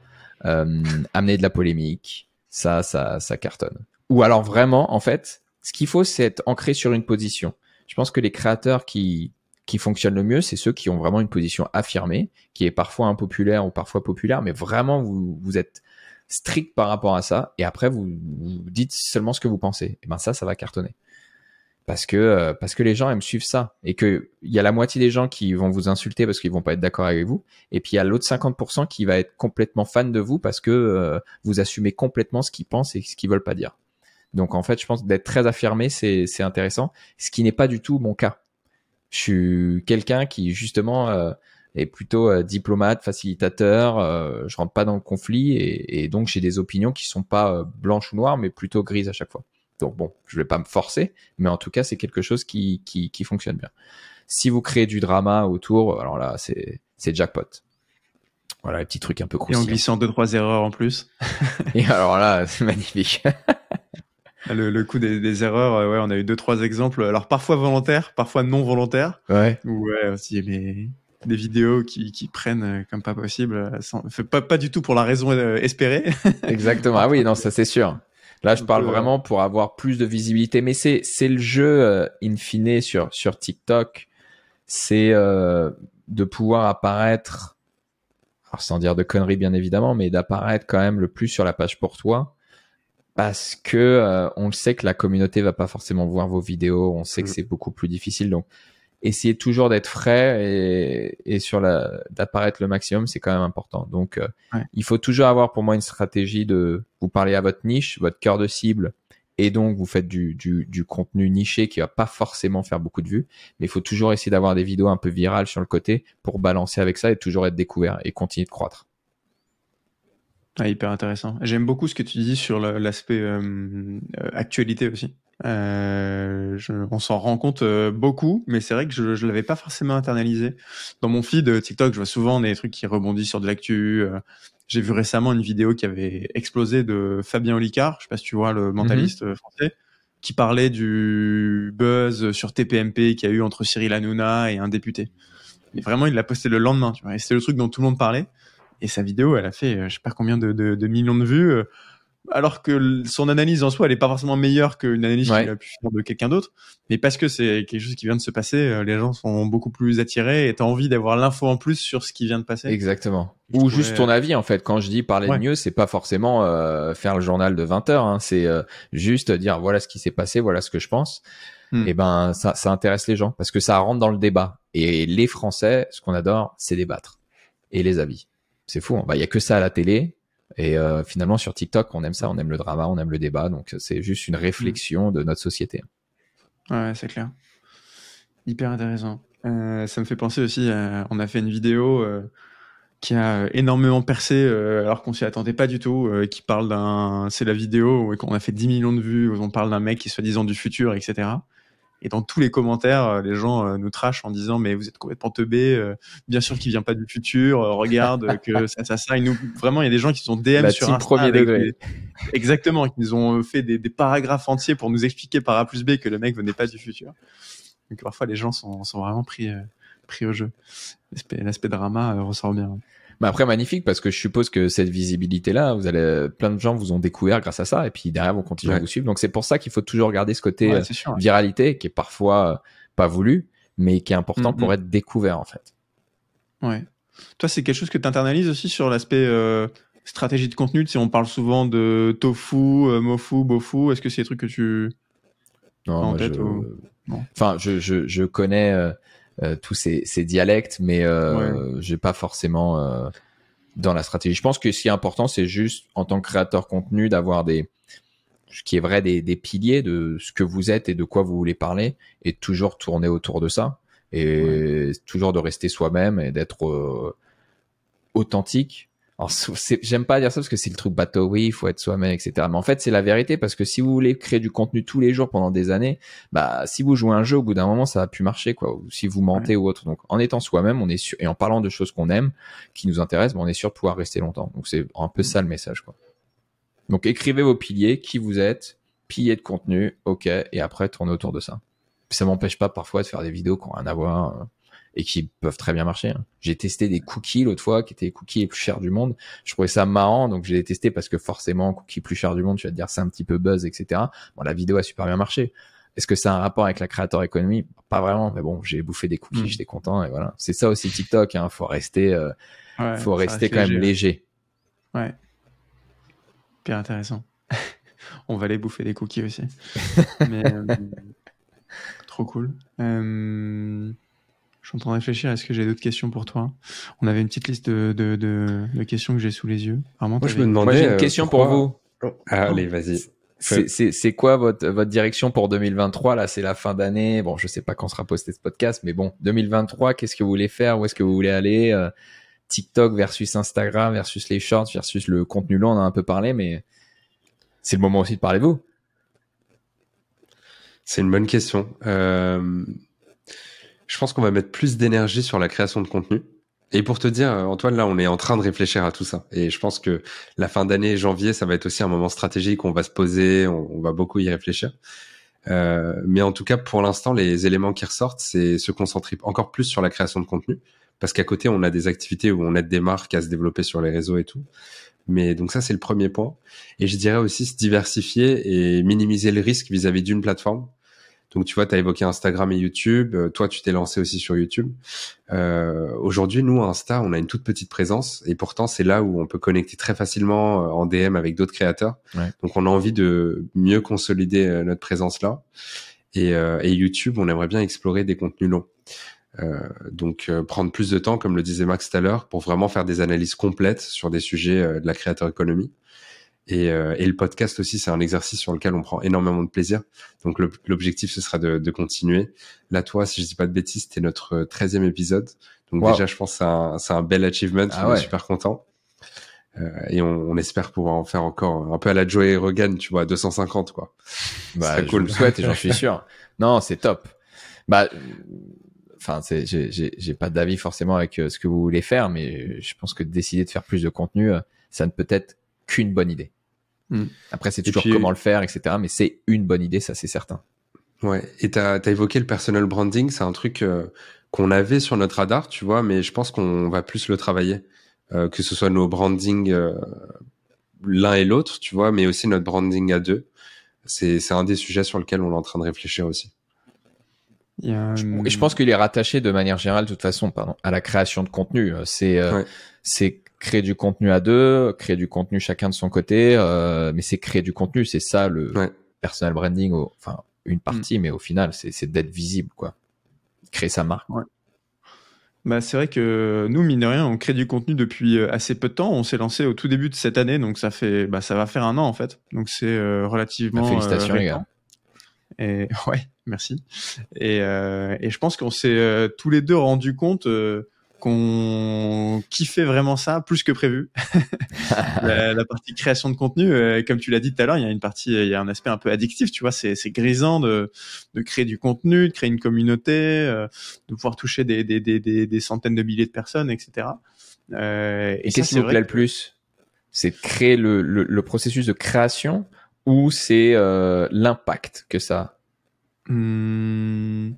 amener de la polémique. Ça, ça, ça cartonne. Ou alors vraiment, en fait, ce qu'il faut, c'est être ancré sur une position. Je pense que les créateurs qui, qui fonctionnent le mieux, c'est ceux qui ont vraiment une position affirmée, qui est parfois impopulaire ou parfois populaire, mais vraiment vous, vous êtes strict par rapport à ça, et après vous, vous dites seulement ce que vous pensez. Et ben ça, ça va cartonner. Parce que, euh, parce que les gens aiment suivre ça. Et que il y a la moitié des gens qui vont vous insulter parce qu'ils vont pas être d'accord avec vous. Et puis il y a l'autre 50% qui va être complètement fan de vous parce que euh, vous assumez complètement ce qu'ils pensent et ce qu'ils veulent pas dire. Donc en fait, je pense d'être très affirmé, c'est intéressant, ce qui n'est pas du tout mon cas. Je suis quelqu'un qui justement euh, est plutôt euh, diplomate, facilitateur. Euh, je rentre pas dans le conflit et, donc j'ai des opinions qui sont pas blanches ou noires, mais plutôt grises à chaque fois. Donc bon, je vais pas me forcer, mais en tout cas c'est quelque chose qui, qui, qui fonctionne bien. Si vous créez du drama autour, alors là c'est c'est jackpot. Voilà, les petits trucs un peu croustillants. Et en glissant deux trois erreurs en plus. et alors là, c'est magnifique. Le, le coup des, des, erreurs, euh, ouais, on a eu deux trois exemples. Alors parfois volontaires, parfois non volontaires. Ouais. ouais, aussi les des vidéos qui, qui prennent euh, comme pas possible, euh, sans, pas pas du tout pour la raison espérée. Exactement. Ah oui, non, ça c'est sûr. Là, je parle vraiment pour avoir plus de visibilité, mais c'est c'est le jeu in fine sur sur TikTok, c'est euh, de pouvoir apparaître, alors sans dire de conneries bien évidemment, mais d'apparaître quand même le plus sur la page pour toi parce que euh, on le sait que la communauté va pas forcément voir vos vidéos, on sait que mm. c'est beaucoup plus difficile. Donc, essayez toujours d'être frais et, et sur la d'apparaître le maximum, c'est quand même important. Donc, euh, il faut toujours avoir pour moi une stratégie de vous parler à votre niche, votre cœur de cible, et donc vous faites du, du, du contenu niché qui va pas forcément faire beaucoup de vues, mais il faut toujours essayer d'avoir des vidéos un peu virales sur le côté pour balancer avec ça et toujours être découvert et continuer de croître. Ah, hyper intéressant. J'aime beaucoup ce que tu dis sur l'aspect euh, euh, actualité aussi. Euh, je, on s'en rend compte euh, beaucoup, mais c'est vrai que je ne l'avais pas forcément internalisé. Dans mon feed TikTok, je vois souvent des trucs qui rebondissent sur de l'actu. J'ai vu récemment une vidéo qui avait explosé de Fabien Olicard, je sais pas si tu vois, le mentaliste mhm. français, qui parlait du buzz sur TPMP qu'il y a eu entre Cyril Hanouna et un député. Mais vraiment, il l'a posté le lendemain, tu vois. Et c'était le truc dont tout le monde parlait. Et sa vidéo, elle a fait, euh, je sais pas combien de, de, de millions de vues. Alors que son analyse en soi, elle est pas forcément meilleure qu'une analyse Ouais. qu'il a pu faire de quelqu'un d'autre, mais parce que c'est quelque chose qui vient de se passer, euh, les gens sont beaucoup plus attirés et t'as envie d'avoir l'info en plus sur ce qui vient de passer. Exactement. Je Ou trouvais- juste ton avis en fait. Quand je dis parler Ouais. de mieux, c'est pas forcément euh, faire le journal de 20 heures. Hein. C'est euh, juste dire voilà ce qui s'est passé, voilà ce que je pense. Hmm. Et ben ça, ça intéresse les gens parce que ça rentre dans le débat. Et les Français, ce qu'on adore, c'est débattre et les avis. C'est fou. hein. Bah il y a que ça à la télé. Et euh, finalement sur TikTok, on aime ça, on aime le drama, on aime le débat. Donc c'est juste une réflexion de notre société. Ouais, c'est clair. Hyper intéressant. Euh, ça me fait penser aussi, à- on a fait une vidéo euh, qui a énormément percé euh, alors qu'on s'y attendait pas du tout, euh, qui parle d'un... C'est la vidéo où on a fait 10 millions de vues, où on parle d'un mec qui est soi-disant du futur, etc. Et dans tous les commentaires, euh, les gens euh, nous trashent en disant mais vous êtes complètement teubé, euh, bien sûr qu'il vient pas du futur, regarde que ça, ça, ça. Et nous, vraiment, il y a des gens qui sont DM La sur Insta premier degré. des- Exactement, qui nous ont fait des, des paragraphes entiers pour nous expliquer par A plus B que le mec venait pas du futur. Donc parfois les gens sont, sont vraiment pris, pris au jeu. L'aspect, drama ressort bien. Mais après, magnifique, parce que je suppose que cette visibilité-là, vous allez, plein de gens vous ont découvert grâce à ça, et puis derrière, vont continuer à vous suivre. Donc c'est pour ça qu'il faut toujours garder ce côté Ouais, euh, sûr. viralité, qui est parfois euh, pas voulu, mais qui est important pour être découvert, en fait. Ouais. Toi, c'est quelque chose que tu internalises aussi sur l'aspect euh, stratégie de contenu? Tu sais, on parle souvent de tofu, euh, mofu, bofu. Est-ce que c'est des trucs que tu. Non, En tête je... ou-. Enfin, je, je, je connais euh, euh, tous ces, ces dialectes, mais euh, j'ai pas forcément euh, dans la stratégie. Je pense que ce qui est important, c'est juste en tant que créateur contenu d'avoir des, ce qui est vrai, des, des piliers de ce que vous êtes et de quoi vous voulez parler, et toujours tourner autour de ça, et toujours de rester soi-même et d'être euh, authentique. J'aime pas dire ça parce que c'est le truc bateau, oui, il faut être soi-même, etc. Mais en fait, c'est la vérité parce que si vous voulez créer du contenu tous les jours pendant des années, bah, si vous jouez un jeu, au bout d'un moment, ça va plus marcher, quoi. Ou si vous mentez ou autre. Donc, en étant soi-même, on est sûr, et en parlant de choses qu'on aime, qui nous intéressent, bah, on est sûr de pouvoir rester longtemps. Donc, c'est un peu ça le message, quoi. Donc, écrivez vos piliers, qui vous êtes, piliers de contenu, ok, et après, tournez autour de ça. Ça m'empêche pas parfois de faire des vidéos qui ont rien à voir euh, et qui peuvent très bien marcher. hein. J'ai testé des cookies l'autre fois, qui étaient les cookies les plus chers du monde. Je trouvais ça marrant, donc je l'ai testé parce que forcément, cookies plus chers du monde, tu vas te dire c'est un petit peu buzz, etc. Bon, la vidéo a super bien marché. Est-ce que ça a un rapport avec la créateur économie Pas vraiment, mais bon, j'ai bouffé des cookies, Mm. j'étais content et voilà. C'est ça aussi TikTok, hein. Faut rester, euh, Ouais, faut rester reste quand même léger. Ouais. Hyper intéressant. On va aller bouffer des cookies aussi. Mais, euh, trop cool. Euh, je suis en train de réfléchir. Est-ce que j'ai d'autres questions pour toi? On avait une petite liste de, de, de- de questions que j'ai sous les yeux. Vraiment, Moi, je me demandais. Moi, j'ai une euh, question pour vous. Ah, allez, vas-y. C'est- C'est c'est quoi votre, votre direction pour 2023 Là, c'est la fin d'année. Bon, je sais pas quand sera posté ce podcast, mais bon, 2023, qu'est-ce que vous voulez faire? Où est-ce que vous voulez aller? Euh, TikTok versus Instagram versus les shorts versus le contenu long, on en a un peu parlé, mais c'est le moment aussi de parler de vous. C'est une bonne question. Euh, je pense qu'on va mettre plus d'énergie sur la création de contenu. Et pour te dire, euh, Antoine, là, on est en train de réfléchir à tout ça. Et je pense que la fin d'année, janvier, ça va être aussi un moment stratégique. On va se poser, on, va beaucoup y réfléchir. Euh, mais en tout cas, pour l'instant, les éléments qui ressortent, c'est se concentrer encore plus sur la création de contenu. Parce qu'à côté, on a des activités où on aide des marques à se développer sur les réseaux et tout. Mais donc ça, c'est le premier point. Et je dirais aussi se diversifier et minimiser le risque vis-à-vis d'une plateforme. Donc tu vois, tu as évoqué Instagram et YouTube. Euh, toi, tu t'es lancé aussi sur YouTube. Euh, Aujourd'hui, nous, Insta, on a une toute petite présence et pourtant, c'est là où on peut connecter très facilement euh, en DM avec d'autres créateurs. Ouais. Donc on a envie de mieux consolider euh, notre présence là. Et, euh, et YouTube, on aimerait bien explorer des contenus longs. Euh, donc euh, prendre plus de temps, comme le disait Max tout à l'heure, pour vraiment faire des analyses complètes sur des sujets euh, de la créateur économie. Et, euh, et le podcast aussi, c'est un exercice sur lequel on prend énormément de plaisir. Donc l'objectif, ce sera de, de continuer. Là, toi, si je dis pas de bêtises, c'était notre 13e épisode. Donc Wow. déjà, je pense que c'est un, c'est un bel achievement. Ah on ouais. est super content. Euh, et on, on espère pouvoir en faire encore un peu à la Joey Rogan, tu vois, 250 quoi. Bah, je cool. vous le souhaite et j'en suis sûr. Non, c'est top. Bah, euh, enfin, c'est, j'ai, j'ai, j'ai pas d'avis forcément avec euh, ce que vous voulez faire, mais je pense que décider de faire plus de contenu, euh, ça ne peut être qu'une bonne idée. Mm. Après, c'est toujours puis- comment le faire, etc. Mais c'est une bonne idée, ça c'est certain. Ouais, et t'as as évoqué le personal branding, c'est un truc euh, qu'on avait sur notre radar, tu vois, mais je pense qu'on va plus le travailler, euh, que ce soit nos branding euh, l'un et l'autre, tu vois, mais aussi notre branding à deux. C'est un des sujets sur lesquels on est en train de réfléchir aussi. Et je pense qu'il est rattaché de manière générale, de toute façon, pardon, à la création de contenu. C'est c'est créer du contenu à deux, créer du contenu chacun de son côté, euh, mais c'est créer du contenu, c'est ça le personal branding, enfin une partie, mm. mais au final c'est d'être visible, quoi, créer sa marque. Ouais. Bah, c'est vrai que nous, mine de rien, on crée du contenu depuis euh, assez peu de temps. On s'est lancé au tout début de cette année, donc ça fait, bah, ça va faire un an en fait. Donc c'est euh, relativement. Bah, félicitations les gars. Et ouais, merci. Et, et je pense qu'on s'est tous les deux rendu compte qu'on kiffait vraiment ça plus que prévu. la, partie création de contenu, euh, comme tu l'as dit tout à l'heure, il y a une partie, il y a un aspect un peu addictif, tu vois, c'est, grisant de, de créer du contenu, de créer une communauté, euh, de pouvoir toucher des, des, des, des, centaines de milliers de personnes, etc. Euh, et, qu'est-ce qui vous plaît le plus? C'est de créer le, le, processus de création ou c'est l'impact que ça hmm.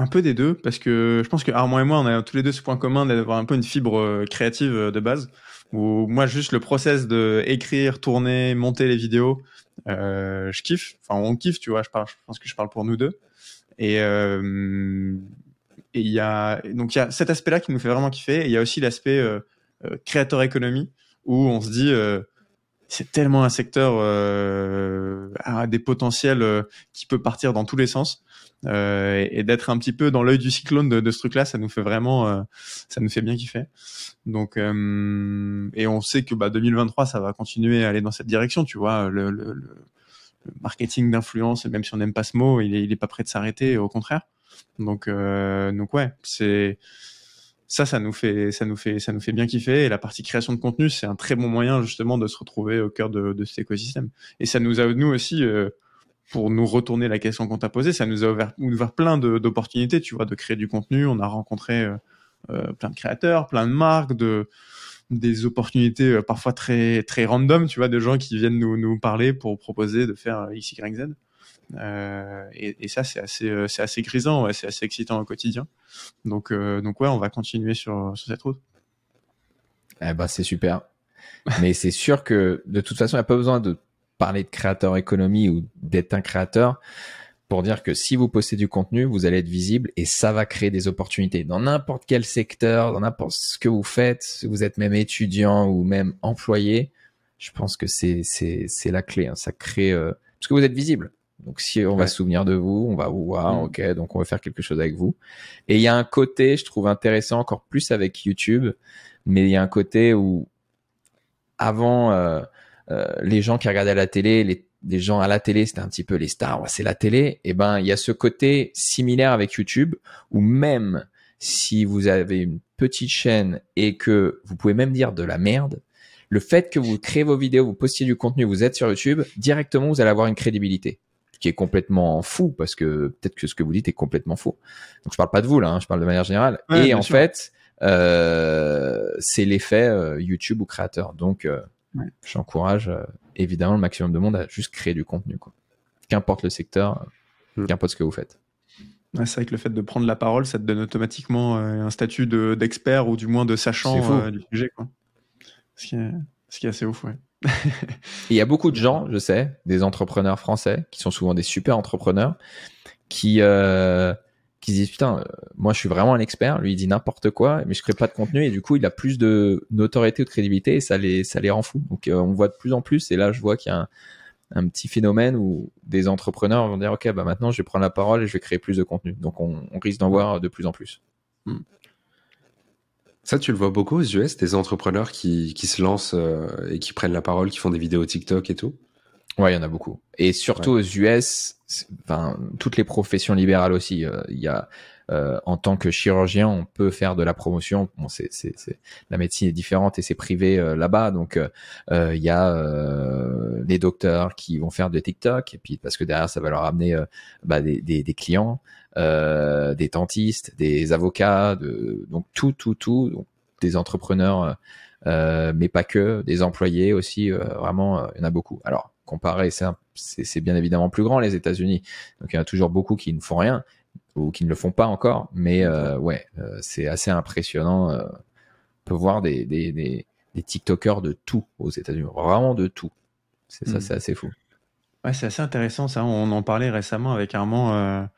Un peu des deux, parce que je pense que Armand et moi, on a tous les deux ce point commun d'avoir un peu une fibre euh, créative euh, de base. Où moi, juste le process de écrire, tourner, monter les vidéos, euh, je kiffe. Enfin, on kiffe, tu vois. Je, parle, je pense que je parle pour nous deux. Et il y a donc il y a cet aspect-là qui nous fait vraiment kiffer. Et il y a aussi l'aspect créateur économie où on se dit c'est tellement un secteur à des potentiels qui peut partir dans tous les sens euh, et, d'être un petit peu dans l'œil du cyclone de, de ce truc-là, ça nous fait vraiment, euh, ça nous fait bien kiffer. Donc, euh, et on sait que bah, 2023, ça va continuer à aller dans cette direction, tu vois. Le, le, le marketing d'influence, même si on n'aime pas ce mot, il est, il est pas prêt de s'arrêter, au contraire. Donc, donc ouais, c'est ça, ça nous fait, ça nous fait, ça nous fait bien kiffer. Et la partie création de contenu, c'est un très bon moyen justement de se retrouver au cœur de, de cet écosystème. Et ça nous a nous aussi pour nous retourner la question qu'on t'a posée, ça nous a ouvert, plein d'opportunités, tu vois, de créer du contenu. On a rencontré euh, euh, plein de créateurs, plein de marques, de des opportunités euh, parfois très très random, tu vois, de gens qui viennent nous, nous parler pour proposer de faire X, Y, Z. Euh, et, ça, c'est assez, c'est assez grisant, c'est assez excitant au quotidien. Donc, donc ouais, on va continuer sur, sur cette route. Eh ben, c'est super. Mais c'est sûr que de toute façon, il n'y a pas besoin de parler de créateur économie ou d'être un créateur pour dire que si vous postez du contenu, vous allez être visible et ça va créer des opportunités dans n'importe quel secteur, dans n'importe ce que vous faites, si vous êtes même étudiant ou même employé, je pense que c'est c'est c'est la clé. Hein. Ça crée euh, parce que vous êtes visible. Donc si on va se souvenir de vous, on va vous voir, mm. ok, donc on va faire quelque chose avec vous. Et il y a un côté, je trouve intéressant encore plus avec YouTube, mais il y a un côté où avant euh, euh, les gens qui regardaient la télé, les, gens à la télé, c'était un petit peu les stars, c'est la télé. Et eh ben, il y a ce côté similaire avec YouTube où même si vous avez une petite chaîne et que vous pouvez même dire de la merde, le fait que vous créez vos vidéos, vous postiez du contenu, vous êtes sur YouTube, directement vous allez avoir une crédibilité qui est complètement fou parce que peut-être que ce que vous dites est complètement faux. Donc je parle pas de vous là, hein, je parle de manière générale. et en fait, euh, c'est l'effet euh, YouTube ou créateur. Donc euh, J'encourage euh, évidemment le maximum de monde à juste créer du contenu. Quoi. Qu'importe le secteur, mm. qu'importe ce que vous faites. c'est vrai que le fait de prendre la parole, ça te donne automatiquement euh, un statut d'expert ou du moins de sachant euh, du sujet. Quoi. Ce, qui est, ce qui est assez ouf, ouais. Il y a beaucoup de gens, je sais, des entrepreneurs français, qui sont souvent des super entrepreneurs, qui, qui disent putain, euh, moi je suis vraiment un expert, lui il dit n'importe quoi, mais je crée pas de contenu et du coup il a plus de notoriété ou de crédibilité et ça les ça les rend fous. Donc euh, on voit de plus en plus et là je vois qu'il y a un, petit phénomène où des entrepreneurs vont dire ok bah maintenant je vais prendre la parole et je vais créer plus de contenu. Donc on, risque d'en voir de plus en plus. Hmm. Ça, tu le vois beaucoup aux US, des entrepreneurs qui, qui se lancent euh, et qui prennent la parole, qui font des vidéos TikTok et tout? Ouais, il y en a beaucoup. Et surtout aux US, enfin toutes les professions libérales aussi. Euh, il y a euh, en tant que chirurgien, on peut faire de la promotion. Bon, c'est, c'est, c'est la médecine est différente et c'est privé euh, là-bas, donc il y a les docteurs qui vont faire de TikTok et puis parce que derrière ça va leur amener bah, des, des, des, clients, des dentistes, des avocats, de, donc tout, tout, tout, donc des entrepreneurs, mais pas que, des employés aussi. vraiment, il y en a beaucoup. Alors comparé, c'est bien évidemment plus grand les États-Unis. Donc il y en a toujours beaucoup qui ne font rien ou qui ne le font pas encore. Mais euh, ouais, euh, c'est assez impressionnant. Euh, on peut voir des, des, des, des TikTokers de tout aux États-Unis, vraiment de tout. C'est ça, Mm. c'est assez fou. Ouais, c'est assez intéressant ça. On en parlait récemment avec Armand.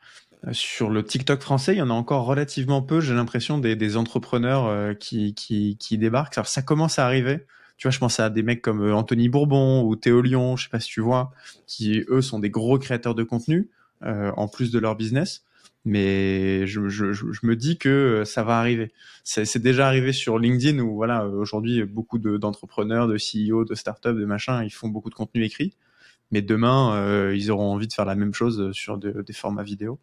sur le TikTok français, il y en a encore relativement peu, j'ai l'impression, des, entrepreneurs qui, qui, qui débarquent. Alors, ça commence à arriver. Tu vois, je pense à des mecs comme euh, Anthony Bourbon ou Théo Lyon, je sais pas si tu vois, qui eux sont des gros créateurs de contenu euh, en plus de leur business. Mais je, je, je me dis que euh, ça va arriver. C'est déjà arrivé sur LinkedIn où voilà, euh, aujourd'hui beaucoup de- d'entrepreneurs, de, CEO, de startups, de machin, ils font beaucoup de contenu écrit. Mais demain, euh, ils auront envie de faire la même chose sur de- des formats vidéo.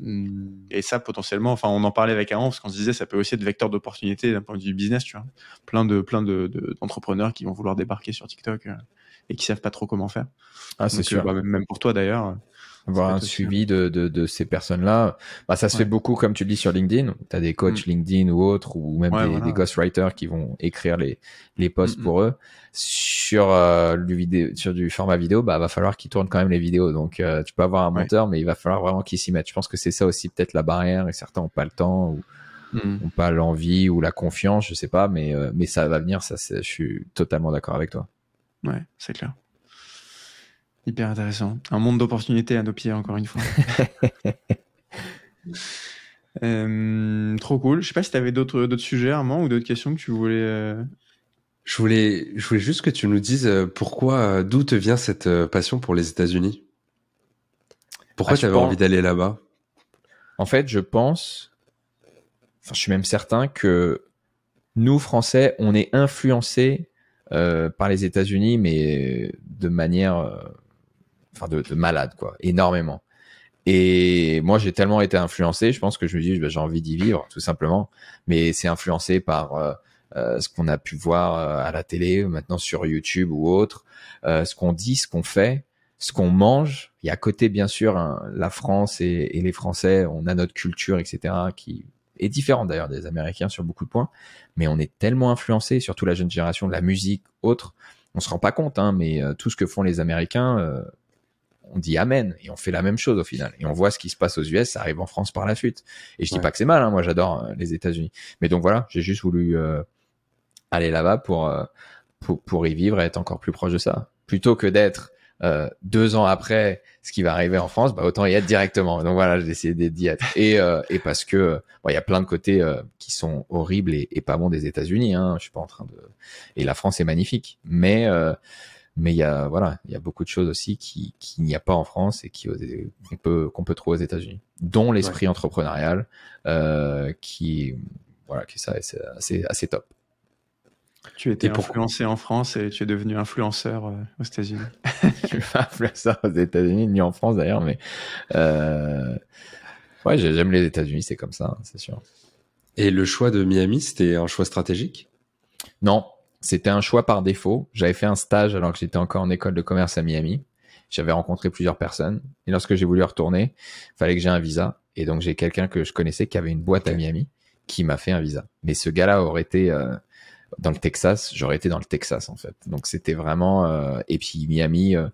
Hum, Et ça, potentiellement, enfin, on en parlait avec Aaron parce qu'on se disait, ça peut aussi être vecteur d'opportunité d'un point de vue business, tu vois. Plein de, plein de, de- d'entrepreneurs qui vont vouloir débarquer sur TikTok euh, et qui savent pas trop comment faire. Ah, c'est Donc, sûr. euh, bah, même pour toi d'ailleurs. Avoir un suivi de, de, de ces personnes-là. Bah, ça se Ouais. fait beaucoup, comme tu le dis, sur LinkedIn. Tu as des coachs LinkedIn ou autres, ou même Ouais, des, voilà. des ghostwriters qui vont écrire les, les posts Mm, mm. pour eux. Sur, euh, du vidéo, sur du format vidéo, bah, va falloir qu'ils tournent quand même les vidéos. Donc, euh, tu peux avoir un Ouais. monteur, mais il va falloir vraiment qu'ils s'y mettent. Je pense que c'est ça aussi peut-être la barrière, et certains ont pas le temps, ou Hum. ont pas l'envie, ou la confiance, je sais pas, mais, euh, mais ça va venir, ça, je suis totalement d'accord avec toi. Ouais, c'est clair. Hyper intéressant. Un monde d'opportunités à nos pieds, encore une fois. Euh, trop cool. Je sais pas si tu avais d'autres d'autres sujets, Armand, ou d'autres questions que tu voulais. euh, Je voulais, je voulais juste que tu nous dises euh, pourquoi, d'où te vient cette passion pour les États-Unis? Pourquoi Ah, tu avais pense- envie d'aller là-bas? En fait, je pense, enfin, je suis même certain que nous, Français, on est influencés euh, par les États-Unis, mais de manière, euh, enfin, de, de malade, quoi, énormément. Et moi, j'ai tellement été influencé, je pense que je me dis, bah, j'ai envie d'y vivre, tout simplement. Mais c'est influencé par euh, euh, ce qu'on a pu voir euh, à la télé, maintenant sur YouTube ou autre, euh, ce qu'on dit, ce qu'on fait, ce qu'on mange. Il y a à côté, bien sûr, hein, la France et, et les Français, on a notre culture, etc., qui est différente d'ailleurs des Américains sur beaucoup de points. Mais on est tellement influencé, surtout la jeune génération, de la musique, autre. On se rend pas compte, hein, mais tout ce que font les Américains, on dit amen et on fait la même chose au final. Et on voit ce qui se passe aux US, ça arrive en France par la suite. Et je dis Ouais. pas que c'est mal, hein, moi j'adore euh, les États-Unis. Mais donc voilà, j'ai juste voulu euh, aller là-bas pour, euh, pour pour y vivre et être encore plus proche de ça, plutôt que d'être euh, deux ans après ce qui va arriver en France, bah autant y être directement. Donc voilà, j'ai décidé d'y être. Et euh, et parce que euh, bon, il y a plein de côtés euh, qui sont horribles et, et pas bons des États-Unis. Hein, je suis pas en train de. Et la France est magnifique, mais euh, mais il y a voilà, il y a beaucoup de choses aussi qui qu'il n'y a pas en France et qui qu'on peut qu'on peut trouver aux États-Unis, dont l'esprit entrepreneurial, euh, qui voilà, qui ça c'est assez assez top. Tu étais pour- influencé en France et tu es devenu influenceur euh, aux États-Unis. Je suis pas influenceur aux États-Unis ni en France d'ailleurs, mais euh, ouais, j'ai- j'aime les États-Unis, c'est comme ça, hein, c'est sûr. Et le choix de Miami, c'était un choix stratégique? Non, c'était un choix par défaut. J'avais fait un stage alors que j'étais encore en école de commerce à Miami. J'avais rencontré plusieurs personnes et lorsque j'ai voulu retourner, fallait que j'ai un visa et donc j'ai quelqu'un que je connaissais qui avait une boîte à. Miami qui m'a fait un visa. Mais ce gars-là aurait été euh, dans le Texas, j'aurais été dans le Texas en fait. Donc c'était vraiment euh, et puis Miami. euh,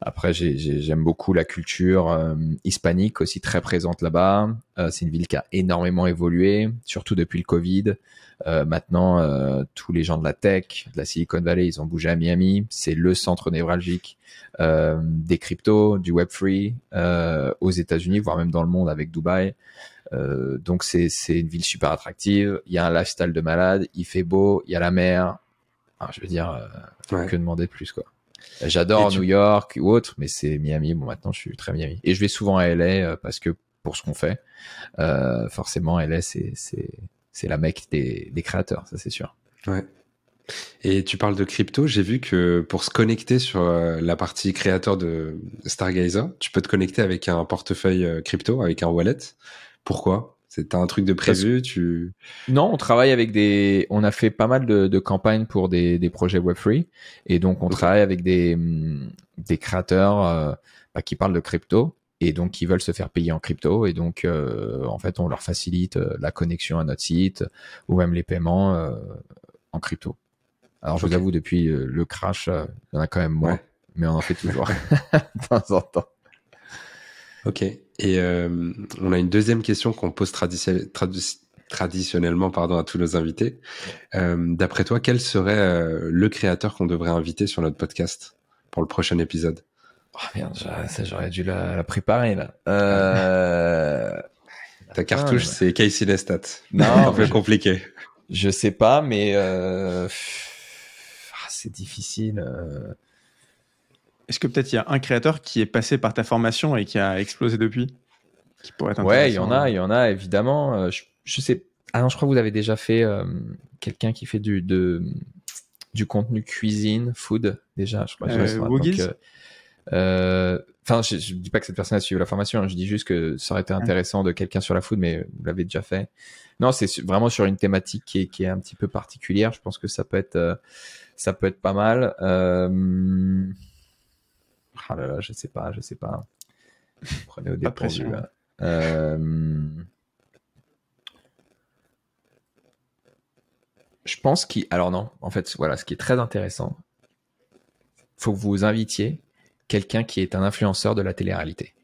après, j'ai- j'ai- j'aime beaucoup la culture euh, hispanique aussi très présente là-bas. Euh, c'est une ville qui a énormément évolué, surtout depuis le Covid. Euh, maintenant, euh, tous les gens de la tech, de la Silicon Valley, ils ont bougé à Miami. C'est le centre névralgique euh, des cryptos, du Web3 euh, aux États-Unis, voire même dans le monde avec Dubaï. Euh, donc c'est une ville super attractive. Il y a un lifestyle de malade. Il fait beau. Il y a la mer. Je veux dire, euh, Ouais. que demander de plus quoi. J'adore tu- New York ou autre, mais c'est Miami. Bon, maintenant je suis très Miami. Et je vais souvent à LA euh, parce que pour ce qu'on fait, euh, forcément LA c'est c'est c'est la mecque des, des créateurs, ça c'est sûr. Ouais. Et tu parles de crypto, j'ai vu que pour se connecter sur euh, la partie créateur de Stargazer, tu peux te connecter avec un portefeuille euh, crypto, avec un wallet. Pourquoi? C'est un truc de prévu, tu Non, on travaille avec des, on a fait pas mal de, de campagnes pour des, des projets Web3 et donc on travaille avec des hum, des créateurs euh, bah, qui parlent de crypto et donc qui veulent se faire payer en crypto et donc euh, en fait on leur facilite euh, la connexion à notre site ou même les paiements euh, en crypto. Alors je vous avoue depuis le crash, il y en a quand même moins, Ouais. mais on en fait toujours de temps en temps. Ok. Et euh, on a une deuxième question qu'on pose tradition- tradi- traditionnellement, pardon, à tous nos invités. Euh, D'après toi, quel serait euh, le créateur qu'on devrait inviter sur notre podcast pour le prochain épisode? Oh merde, j'aurais dû la, la, préparer là. Euh... Ta cartouche, c'est Casey Nestat. Non, un peu compliqué. Je sais pas, mais euh... ah, c'est difficile. Euh. Est-ce que peut-être il y a un créateur qui est passé par ta formation et qui a explosé depuis? Qui pourrait être Ouais, il y en a, il y en a évidemment. Euh, je, je, sais. Ah non, je crois que vous avez déjà fait euh, quelqu'un qui fait du de, du contenu cuisine, food déjà. Je crois. Euh, euh, Enfin, je, je dis pas que cette personne a suivi la formation. Hein, je dis juste que ça aurait été intéressant de quelqu'un sur la food, mais vous l'avez déjà fait. Non, c'est vraiment sur une thématique qui est, qui est un petit peu particulière. Je pense que ça peut être, ça peut être pas mal. Euh... Ah là là, je sais pas, je sais pas. Prenez au dépourvu. Euh... Je pense qu'il. Alors non, en fait, voilà, ce qui est très intéressant, faut que vous invitiez quelqu'un qui est un influenceur de la télé-réalité.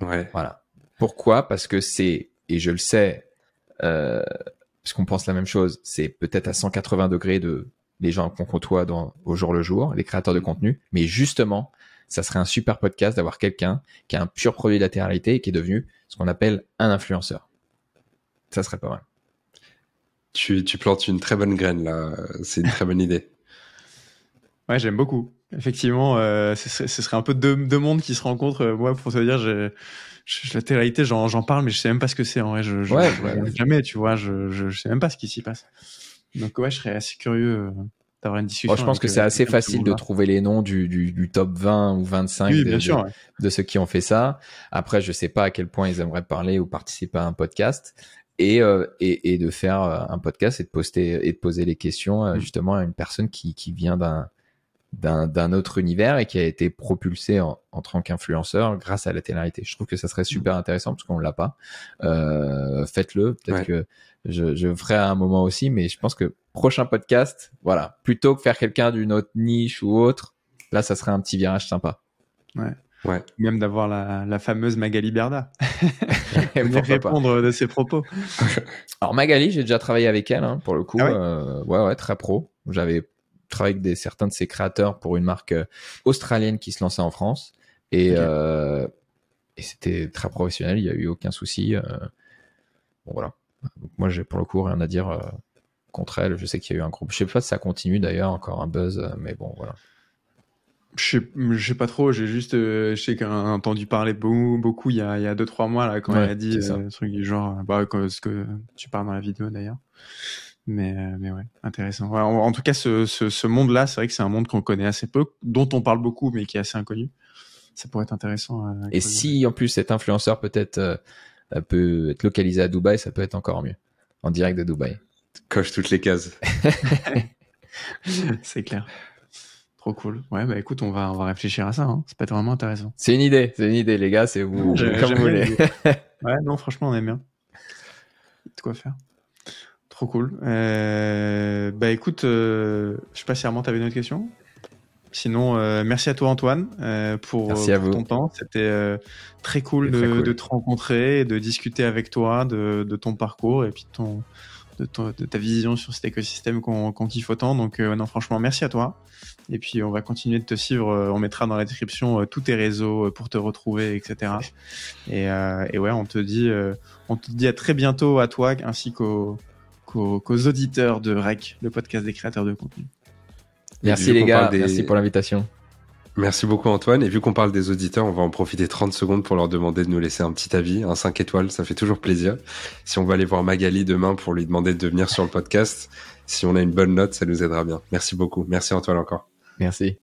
Ouais. Voilà. Pourquoi? Parce que c'est, et je le sais, euh, parce qu'on pense la même chose, c'est peut-être à 180 degrés de les gens qu'on côtoie dans, au jour le jour, les créateurs de contenu, mais justement, ça serait un super podcast d'avoir quelqu'un qui a un pur produit de latéralité et qui est devenu ce qu'on appelle un influenceur. Ça serait pas mal. Tu, tu plantes une très bonne graine là, c'est une très bonne idée. Ouais, j'aime beaucoup. Effectivement, euh, ce, serait, ce, serait, un peu deux, deux mondes qui se rencontrent. Euh, moi, pour te dire, je, je, la télé j'en parle, mais je sais même pas ce que c'est en vrai. Je, je, ouais, jamais, tu vois, je, je, sais même pas ce qui s'y passe. Donc ouais, je serais assez curieux. Euh, d'avoir une discussion. je pense que c'est assez facile de trouver les noms du, du, du, top 20 ou 25 oui, de, bien sûr, de, ouais. de, ceux qui ont fait ça. Après, je sais pas à quel point ils aimeraient parler ou participer à un podcast. Et, euh, et, et, de faire un podcast et de poster et de poser les questions euh, justement à une personne qui, qui vient d'un d'un autre univers et qui a été propulsé en, en tant qu'influenceur grâce à la télé Je trouve que ça serait super intéressant parce qu'on l'a pas. Euh, Faites-le. Peut-être Ouais. que je, je ferai à un moment aussi, mais je pense que prochain podcast, voilà, plutôt que faire quelqu'un d'une autre niche ou autre, là, ça serait un petit virage sympa. Ouais. Ouais. Même d'avoir la, la fameuse Magali Berda Et pour pourquoi pas. répondre de ses propos. Alors Magali, j'ai déjà travaillé avec elle, hein, pour le coup. Ah ouais euh, ouais, ouais, très pro. J'avais travaillé avec des, certains de ses créateurs pour une marque euh, australienne qui se lançait en France. Et, euh, et c'était très professionnel, il n'y a eu aucun souci. euh. bon, voilà. Donc, moi, j'ai pour le coup rien à dire euh, contre elle. Je sais qu'il y a eu un groupe. Je sais pas si ça continue d'ailleurs, encore un buzz, mais bon, voilà. Je sais, je sais pas trop, j'ai juste, je sais qu'on a entendu parler beaucoup, beaucoup il y a, il y a deux, trois mois, là, quand Ouais, elle a dit euh, truc du genre, bah, ce que tu parles dans la vidéo d'ailleurs. Mais, euh, mais ouais, intéressant. Ouais, en, en tout cas, ce, ce, ce monde-là, c'est vrai que c'est un monde qu'on connaît assez peu, dont on parle beaucoup, mais qui est assez inconnu. Ça pourrait être intéressant. euh, à Et si en plus cet influenceur peut-être euh, peut être localisé à Dubaï, ça peut être encore mieux. En direct de Dubaï. Coche toutes les cases. c'est clair. Trop cool. Ouais, bah écoute, on va, on va réfléchir à ça. Hein. Ça peut être vraiment intéressant. C'est une idée, c'est une idée, les gars, c'est vous, comme vous voulez. Ouais, non, franchement, on aime bien. De quoi faire. Trop cool. Euh, bah écoute, euh, je sais pas si Armand t'avais une autre question. Sinon, euh, merci à toi Antoine euh, pour, Merci à pour vous. ton temps. C'était très cool, de, très cool. de te rencontrer, et de discuter avec toi de, de ton parcours et puis de, ton, de, ton- de ta vision sur cet écosystème qu'on kiffe autant. Donc non, franchement, merci à toi. Et puis on va continuer de te suivre. On mettra dans la description tous tes réseaux pour te retrouver, etc. Et, et ouais, on te dit, on te dit à très bientôt à toi ainsi qu'aux qu'aux qu'aux auditeurs de REC, le podcast des créateurs de contenu. Merci les gars, des- merci pour l'invitation. Merci beaucoup Antoine. Et vu qu'on parle des auditeurs, on va en profiter 30 secondes pour leur demander de nous laisser un petit avis, un 5 étoiles, ça fait toujours plaisir. Si on va aller voir Magali demain pour lui demander de venir sur le podcast, si on a une bonne note, ça nous aidera bien. Merci beaucoup. Merci Antoine encore. Merci.